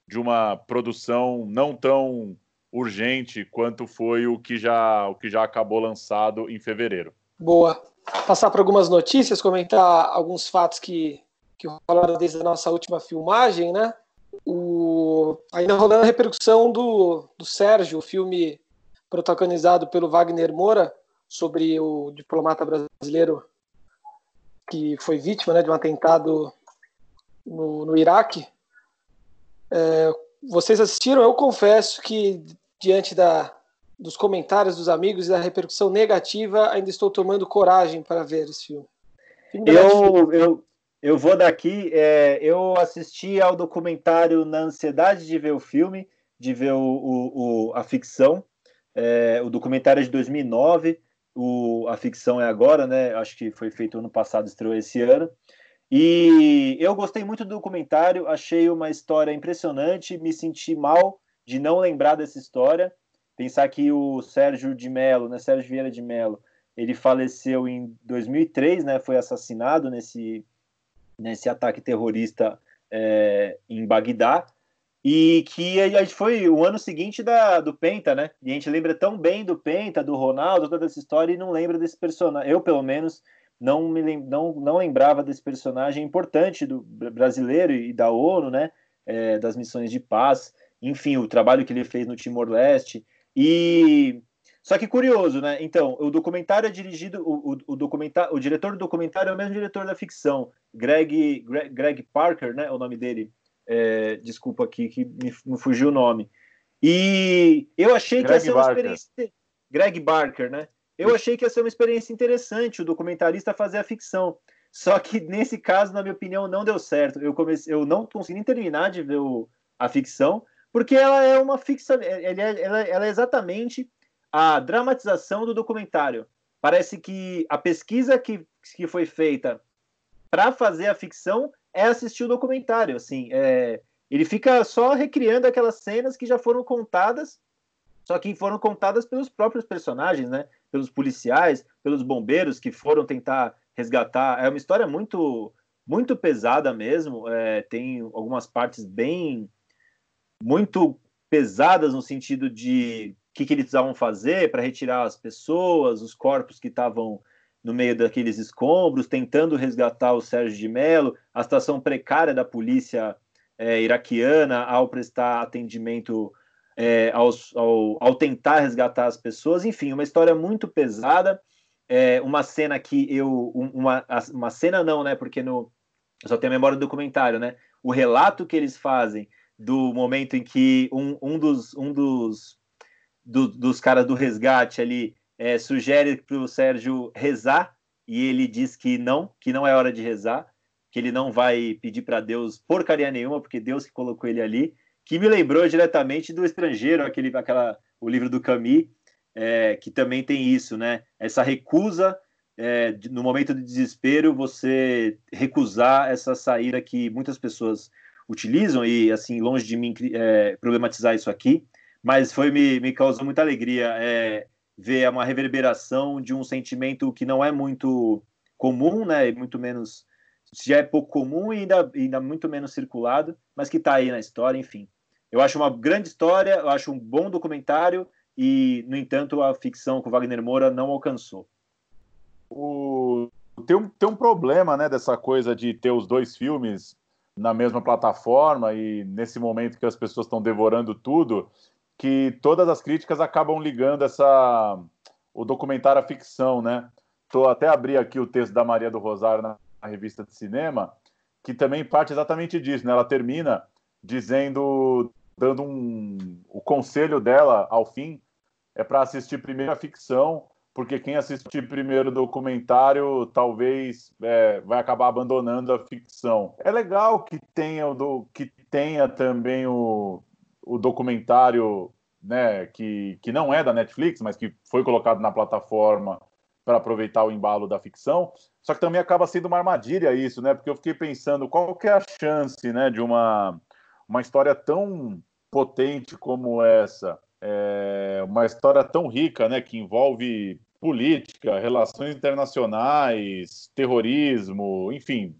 de uma produção não tão urgente quanto foi o que já, o que já acabou lançado em fevereiro. Boa. Passar por algumas notícias, comentar alguns fatos que, que rolaram desde a nossa última filmagem, né? O, ainda rolando a repercussão do, do Sérgio, o filme protagonizado pelo Wagner Moura, sobre o diplomata brasileiro que foi vítima né, de um atentado no, no Iraque. É, vocês assistiram? Eu confesso que, diante da, dos comentários dos amigos e da repercussão negativa, ainda estou tomando coragem para ver esse filme. filme eu, eu, eu vou daqui. É, eu assisti ao documentário na ansiedade de ver o filme, de ver o, o, o a ficção. É, o documentário é de 2009, o, a ficção é agora, né? Acho que foi feito ano passado, estreou esse ano. E eu gostei muito do documentário, achei uma história impressionante, me senti mal de não lembrar dessa história. Pensar que o Sérgio de Mello, né, Sérgio Vieira de Mello, ele faleceu em 2003, né, foi assassinado nesse nesse ataque terrorista é, em Bagdá, e que a gente foi o ano seguinte da, do Penta, né? E a gente lembra tão bem do Penta, do Ronaldo, toda essa história, e não lembra desse personagem. Eu, pelo menos, não me lem não, não lembrava desse personagem importante do brasileiro e da ONU, né? É, das missões de paz, enfim, o trabalho que ele fez no Timor-Leste. E só que curioso, né? Então, o documentário é dirigido, o, o, o, documentário, o diretor do documentário é o mesmo diretor da ficção, Greg, Greg, Greg Parker, né? O nome dele. É, desculpa aqui que me, me, fugiu o nome. E eu achei Greg que ia ser uma Barker. experiência. Greg Barker, né? Eu achei que ia ser uma experiência interessante o documentarista fazer a ficção. Só que nesse caso, na minha opinião, não deu certo. Eu comecei, eu não consegui nem terminar de ver o, a ficção, porque ela é uma ficção, ela é, ela, ela é exatamente a dramatização do documentário. Parece que a pesquisa que, que foi feita para fazer a ficção é assistir o documentário. Assim, é, ele fica só recriando aquelas cenas que já foram contadas, só que foram contadas pelos próprios personagens, né? Pelos policiais, pelos bombeiros que foram tentar resgatar. É uma história muito, muito pesada mesmo. É, tem algumas partes bem, muito pesadas no sentido de que, que eles precisavam fazer para retirar as pessoas, os corpos que estavam no meio daqueles escombros, tentando resgatar o Sérgio de Mello, a situação precária da polícia é, iraquiana ao prestar atendimento é, aos, ao, ao, tentar resgatar as pessoas, enfim, uma história muito pesada, é, uma cena que eu, uma, uma cena não, né, porque no, só tenho a memória do documentário, né, o relato que eles fazem do momento em que um, um dos, um dos do, dos caras do resgate ali é, sugere para o Sérgio rezar e ele diz que não, que não é hora de rezar, que ele não vai pedir para Deus porcaria nenhuma, porque Deus que colocou ele ali, que me lembrou diretamente do Estrangeiro, aquele, aquela, o livro do Camus, é, que também tem isso, né? Essa recusa é, no momento de desespero, você recusar essa saída que muitas pessoas utilizam e assim longe de mim é, problematizar isso aqui, mas foi me, me causou muita alegria é, ver uma reverberação de um sentimento que não é muito comum, né? Muito menos já é pouco comum e ainda, ainda muito menos circulado, mas que está aí na história, enfim. Eu acho uma grande história, eu acho um bom documentário e, no entanto, a ficção com Wagner Moura não alcançou. O... Tem, um, tem um problema, né, dessa coisa de ter os dois filmes na mesma plataforma e nesse momento que as pessoas estão devorando tudo, que todas as críticas acabam ligando essa o documentário à ficção, né? Tô até abri aqui o texto da Maria do Rosário na, revista de cinema, que também parte exatamente disso, né? Ela termina dizendo, dando um, o conselho dela ao fim é para assistir primeiro a ficção, porque quem assistir primeiro o documentário talvez é, vai acabar abandonando a ficção. É legal que tenha, do, que tenha também o, o documentário né, que, que não é da Netflix, mas que foi colocado na plataforma para aproveitar o embalo da ficção. Só que também acaba sendo uma armadilha isso, né? Porque eu fiquei pensando qual que é a chance, né, de uma uma história tão potente como essa, é, uma história tão rica, né, que envolve política, relações internacionais, terrorismo, enfim,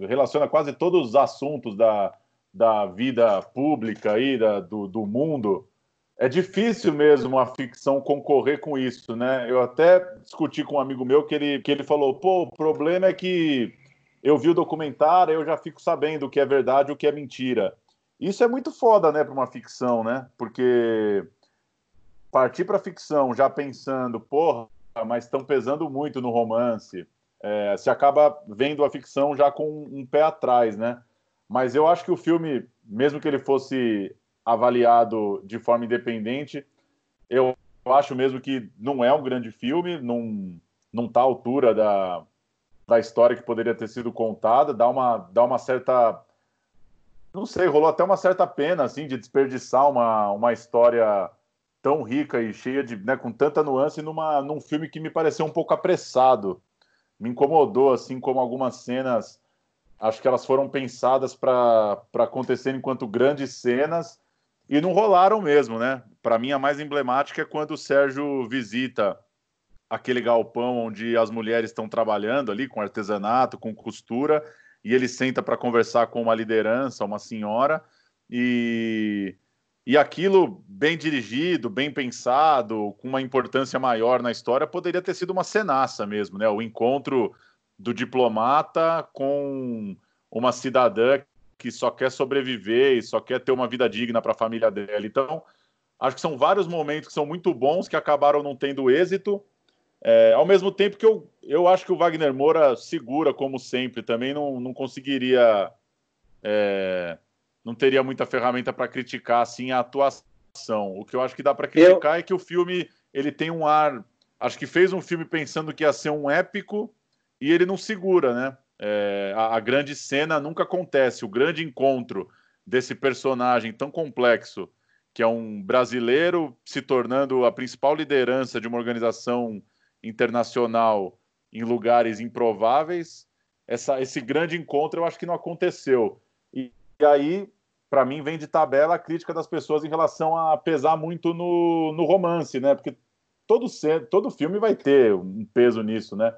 relaciona quase todos os assuntos da, da vida pública aí, da, do, do mundo, é difícil mesmo a ficção concorrer com isso, né? Eu até discuti com um amigo meu que ele, que ele falou, pô, o problema é que eu vi o documentário, eu já fico sabendo o que é verdade e o que é mentira. Isso é muito foda, né, para uma ficção, né? Porque partir para ficção já pensando, porra, mas estão pesando muito no romance, é, se acaba vendo a ficção já com um pé atrás, né? Mas eu acho que o filme, mesmo que ele fosse avaliado de forma independente, eu acho mesmo que não é um grande filme, não, não tá à altura da, da história que poderia ter sido contada, dá uma, dá uma certa. Não sei, rolou até uma certa pena, assim, de desperdiçar uma, uma história tão rica e cheia de. Né, com tanta nuance numa, num filme que me pareceu um pouco apressado. Me incomodou, assim, como algumas cenas acho que elas foram pensadas para acontecer enquanto grandes cenas e não rolaram mesmo, né? Para mim, a mais emblemática é quando o Sérgio visita aquele galpão onde as mulheres estão trabalhando ali com artesanato, com costura, e ele senta para conversar com uma liderança, uma senhora, e, e aquilo bem dirigido, bem pensado, com uma importância maior na história, poderia ter sido uma cenaça mesmo, né? O encontro do diplomata com uma cidadã que só quer sobreviver e só quer ter uma vida digna para a família dela. Então, acho que são vários momentos que são muito bons que acabaram não tendo êxito. É, ao mesmo tempo que eu, eu acho que o Wagner Moura segura, como sempre, também não, não conseguiria. É, não teria muita ferramenta para criticar assim a atuação. O que eu acho que dá para criticar eu... é que o filme ele tem um ar, acho que fez um filme pensando que ia ser um épico e ele não segura, né? É, a, a grande cena nunca acontece, o grande encontro desse personagem tão complexo que é um brasileiro se tornando a principal liderança de uma organização internacional em lugares improváveis, essa, esse grande encontro eu acho que não aconteceu. E, e aí, para mim, vem de tabela a crítica das pessoas em relação a pesar muito no, no romance, né? Porque todo, todo filme vai ter um peso nisso, né?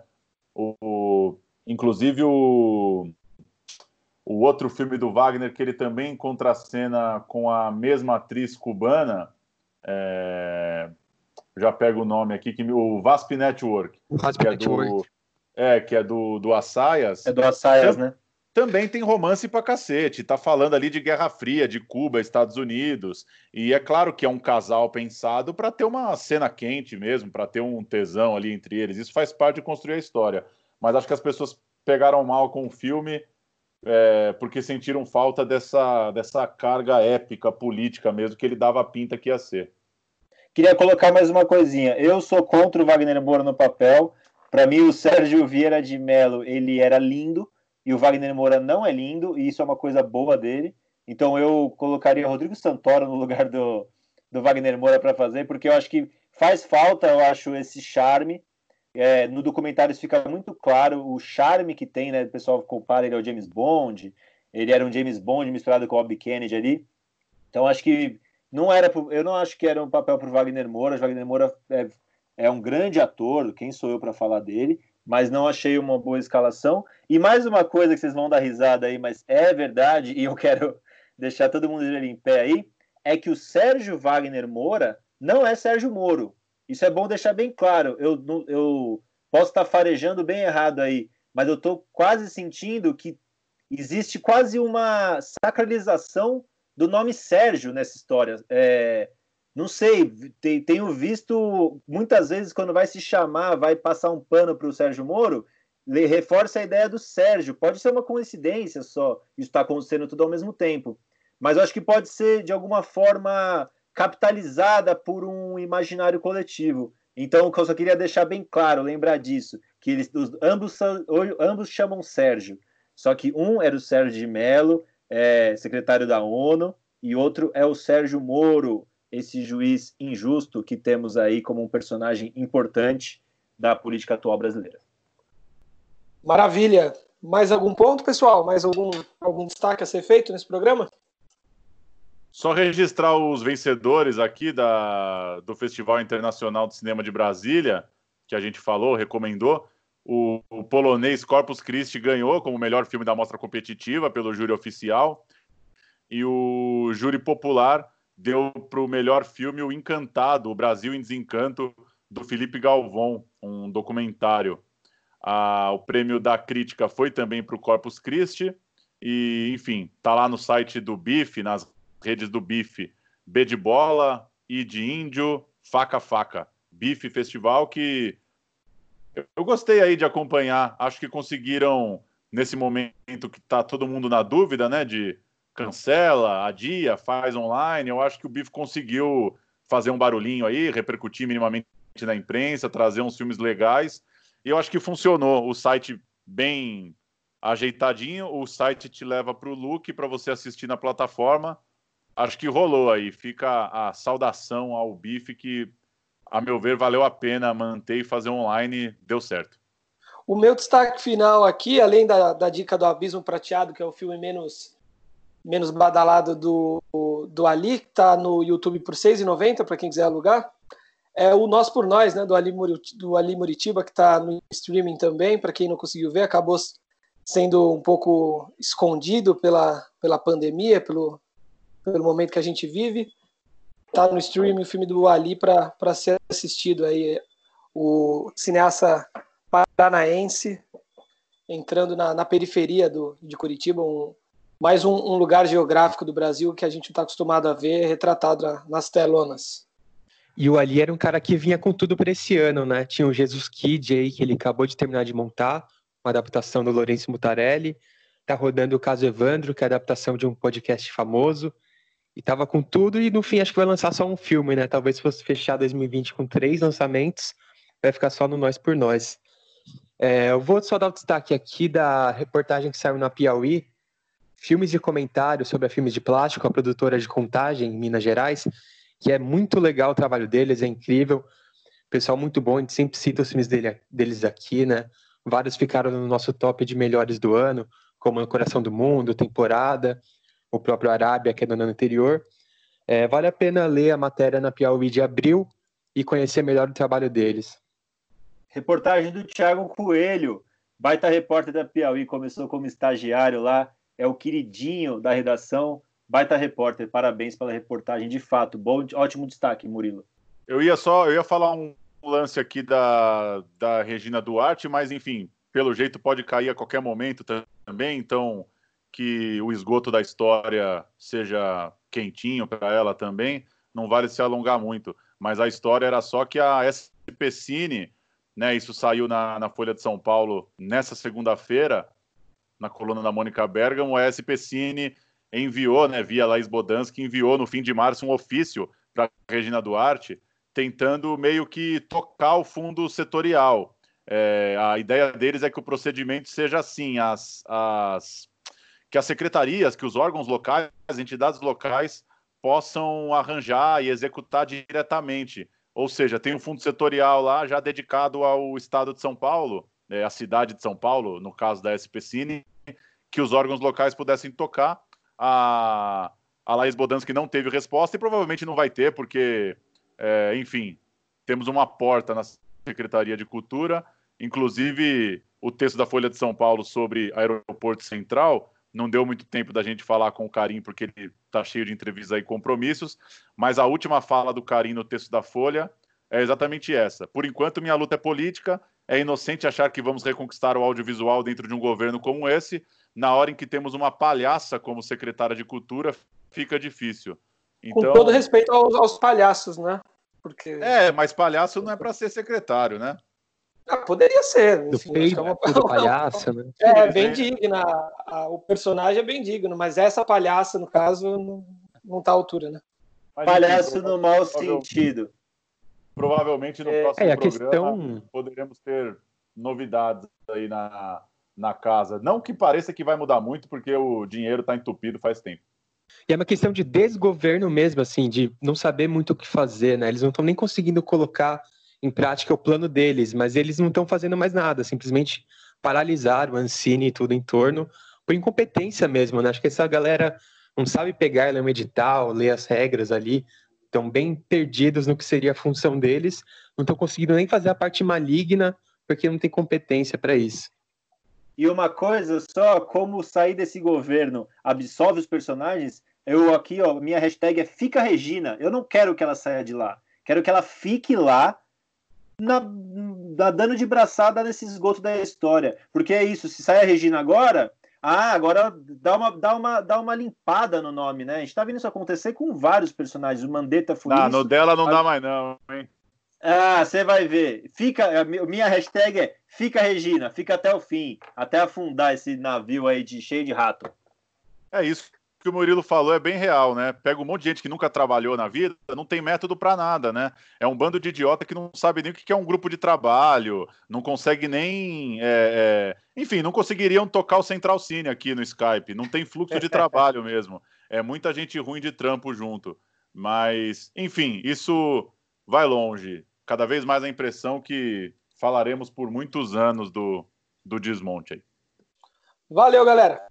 O, o, inclusive o, o outro filme do Wagner, que ele também contracena com a mesma atriz cubana, é... já pego o nome aqui, que, o Vasp Network. O Vasp que é Network. Do, é, que é do, do Assayas. É do Assayas, né? Também tem romance pra cacete. Tá falando ali de Guerra Fria, de Cuba, Estados Unidos. E é claro que é um casal pensado para ter uma cena quente mesmo, para ter um tesão ali entre eles. Isso faz parte de construir a história. Mas acho que as pessoas pegaram mal com o filme é, porque sentiram falta dessa, dessa carga épica, política mesmo, que ele dava a pinta que ia ser. Queria colocar mais uma coisinha. Eu sou contra o Wagner Moura no papel. Para mim, o Sérgio Vieira de Mello, ele era lindo, e o Wagner Moura não é lindo, e isso é uma coisa boa dele. Então eu colocaria Rodrigo Santoro no lugar do, do Wagner Moura para fazer, porque eu acho que faz falta, eu acho, esse charme é, no documentário fica muito claro o charme que tem, né? O pessoal compara ele ao James Bond. Ele era um James Bond misturado com o Bob Kennedy ali. Então acho que não era, eu não acho que era um papel para o Wagner Moura. O Wagner Moura é, é um grande ator. Quem sou eu para falar dele? Mas não achei uma boa escalação. E mais uma coisa que vocês vão dar risada aí, mas é verdade *laughs* e eu quero deixar todo mundo em pé aí, é que o Sérgio Wagner Moura não é Sérgio Moro. Isso é bom deixar bem claro. Eu, eu posso estar farejando bem errado aí, mas eu estou quase sentindo que existe quase uma sacralização do nome Sérgio nessa história. É, não sei, tenho visto muitas vezes quando vai se chamar, vai passar um pano para o Sérgio Moro, reforça a ideia do Sérgio. Pode ser uma coincidência só, isso está acontecendo tudo ao mesmo tempo. Mas eu acho que pode ser, de alguma forma, capitalizada por um imaginário coletivo. Então, eu só queria deixar bem claro, lembrar disso, que eles os, ambos, ambos chamam Sérgio, só que um era o Sérgio de Mello, é, secretário da ONU, e outro é o Sérgio Moro, esse juiz injusto que temos aí como um personagem importante da política atual brasileira. Maravilha. Mais algum ponto, pessoal? Mais algum, algum destaque a ser feito nesse programa? Só registrar os vencedores aqui da, do Festival Internacional de Cinema de Brasília, que a gente falou, recomendou. O, o polonês Corpus Christi ganhou como melhor filme da mostra competitiva pelo júri oficial. E o júri popular deu para o melhor filme o Encantado, o Brasil em Desencanto, do Felipe Galvão, um documentário. Ah, o prêmio da crítica foi também para o Corpus Christi. E, enfim, tá lá no site do BIF, nas redes do Bife, B de bola, I de índio, faca faca. Bife Festival que eu gostei aí de acompanhar. Acho que conseguiram nesse momento que tá todo mundo na dúvida, né, de cancela, adia, faz online. Eu acho que o Bife conseguiu fazer um barulhinho aí, repercutir minimamente na imprensa, trazer uns filmes legais. E eu acho que funcionou. O site bem ajeitadinho, o site te leva para o look para você assistir na plataforma acho que rolou aí. Fica a saudação ao bife que, a meu ver, valeu a pena manter e fazer online, deu certo. O meu destaque final aqui, além da, da dica do Abismo Prateado, que é o filme menos, menos badalado do, do Ali, que está no YouTube por R$ 6,90 para quem quiser alugar, é o Nós por Nós, né, do Ali, do Ali Muritiba, que está no streaming também, para quem não conseguiu ver, acabou sendo um pouco escondido pela, pela pandemia, pelo, pelo momento que a gente vive. Tá no streaming o filme do Ali para ser assistido aí. O cineasta paranaense entrando na, na periferia do, de Curitiba, um, mais um, um, lugar geográfico do Brasil que a gente está acostumado a ver retratado na, nas telonas. E o Ali era um cara que vinha com tudo para esse ano, né? Tinha o Jesus Kid aí, que ele acabou de terminar de montar, uma adaptação do Lourenço Mutarelli. Tá rodando o caso Evandro, que é a adaptação de um podcast famoso. E tava com tudo, e no fim acho que vai lançar só um filme, né? Talvez se fosse fechar 2020 com três lançamentos, vai ficar só no Nós por Nós. É, eu vou só dar o destaque aqui da reportagem que saiu na Piauí, filmes de comentário sobre a Filmes de Plástico, a produtora de Contagem, em Minas Gerais, que é muito legal o trabalho deles, é incrível. Pessoal muito bom, a gente sempre cita os filmes dele, deles aqui, né? Vários ficaram no nosso top de melhores do ano, como O Coração do Mundo, Temporada, o próprio Arábia, que é do ano anterior. É, vale a pena ler a matéria na Piauí de abril e conhecer melhor o trabalho deles. Reportagem do Thiago Coelho, baita repórter da Piauí, começou como estagiário lá, é o queridinho da redação, baita repórter, parabéns pela reportagem, de fato, bom, ótimo destaque, Murilo. Eu ia só, eu ia falar um lance aqui da, da Regina Duarte, mas enfim, pelo jeito pode cair a qualquer momento também, então que o esgoto da história seja quentinho para ela também, não vale se alongar muito, mas a história era só que a SP Cine né? Isso saiu na, na Folha de São Paulo nessa segunda-feira, na coluna da Mônica Bergamo. A SP Cine enviou, né, via Laís Bodansky, enviou no fim de março um ofício para Regina Duarte, tentando meio que tocar o fundo setorial. É, a ideia deles é que o procedimento seja assim: as, as, que as secretarias, que os órgãos locais, as entidades locais possam arranjar e executar diretamente ou seja, tem um fundo setorial lá já dedicado ao estado de São Paulo, é, a cidade de São Paulo, no caso da SPCine, que os órgãos locais pudessem tocar. A, a Laís Bodansky não teve resposta e provavelmente não vai ter, porque, é, enfim, temos uma porta na Secretaria de Cultura. Inclusive, o texto da Folha de São Paulo sobre aeroporto central não deu muito tempo da gente falar com o Karim, porque ele está cheio de entrevistas e compromissos. Mas a última fala do Karim no texto da Folha é exatamente essa. Por enquanto, minha luta é política. É inocente achar que vamos reconquistar o audiovisual dentro de um governo como esse. Na hora em que temos uma palhaça como secretária de Cultura, fica difícil. Então... Com todo respeito aos, aos palhaços, né? Porque... É, mas palhaço não é para ser secretário, né? Ah, poderia ser. Enfim, do é uma... do *laughs* palhaço, né? É, bem digna. o personagem é bem digno, mas essa palhaça, no caso, não, não tá à altura, né? Mas, palhaço enfim, no mau sentido. Provavelmente no é, próximo é, programa questão... poderemos ter novidades aí na, na casa. Não que pareça que vai mudar muito, porque o dinheiro está entupido faz tempo. E é uma questão de desgoverno mesmo, assim, de não saber muito o que fazer, né? Eles não estão nem conseguindo colocar em prática o plano deles, mas eles não estão fazendo mais nada, simplesmente paralisaram o Ancine e tudo em torno, por incompetência mesmo, né? Acho que essa galera não sabe pegar, ler um edital, ler as regras ali, estão bem perdidos no que seria a função deles, não estão conseguindo nem fazer a parte maligna, porque não tem competência para isso. E uma coisa só, como sair desse governo absolve os personagens, eu aqui, ó, minha hashtag é Fica Regina. Eu não quero que ela saia de lá. Quero que ela fique lá na, na, dando de braçada nesse esgoto da história. Porque é isso, se sai a Regina agora, ah, agora dá uma, dá uma, dá uma limpada no nome, né? A gente tá vendo isso acontecer com vários personagens. O Mandetta foi Ah, no dela não a... dá mais não, hein? Ah, você vai ver. Fica, minha hashtag é Fica Regina, fica até o fim, até afundar esse navio aí de cheio de rato. É isso que o Murilo falou é bem real, né? Pega um monte de gente que nunca trabalhou na vida, não tem método para nada, né? É um bando de idiota que não sabe nem o que é um grupo de trabalho, não consegue nem. É, é... Enfim, não conseguiriam tocar o Central Cine aqui no Skype, não tem fluxo de *laughs* trabalho mesmo. É muita gente ruim de trampo junto. Mas, enfim, isso vai longe. Cada vez mais a impressão que falaremos por muitos anos do, do desmonte aí. Valeu, galera!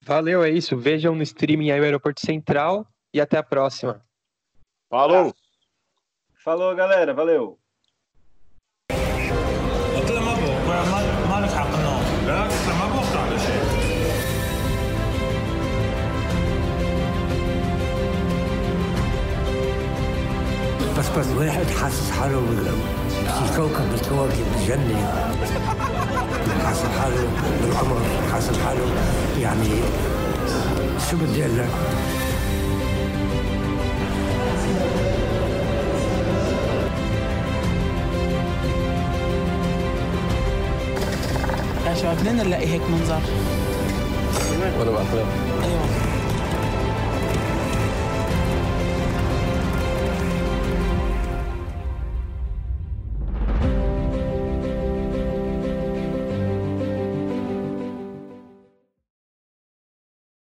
Valeu, é isso. Vejam no streaming aí o Aeroporto Central e até a próxima. Falou! Falou, galera. Valeu! بس واحد حاسس حاله في كوكب من كواكب الجنة. حاسب حاله بالعمر حاسب حاله يعني شو بدي أقول لك؟ يا شباب منين نلاقي هيك منظر. وأنا بعت لك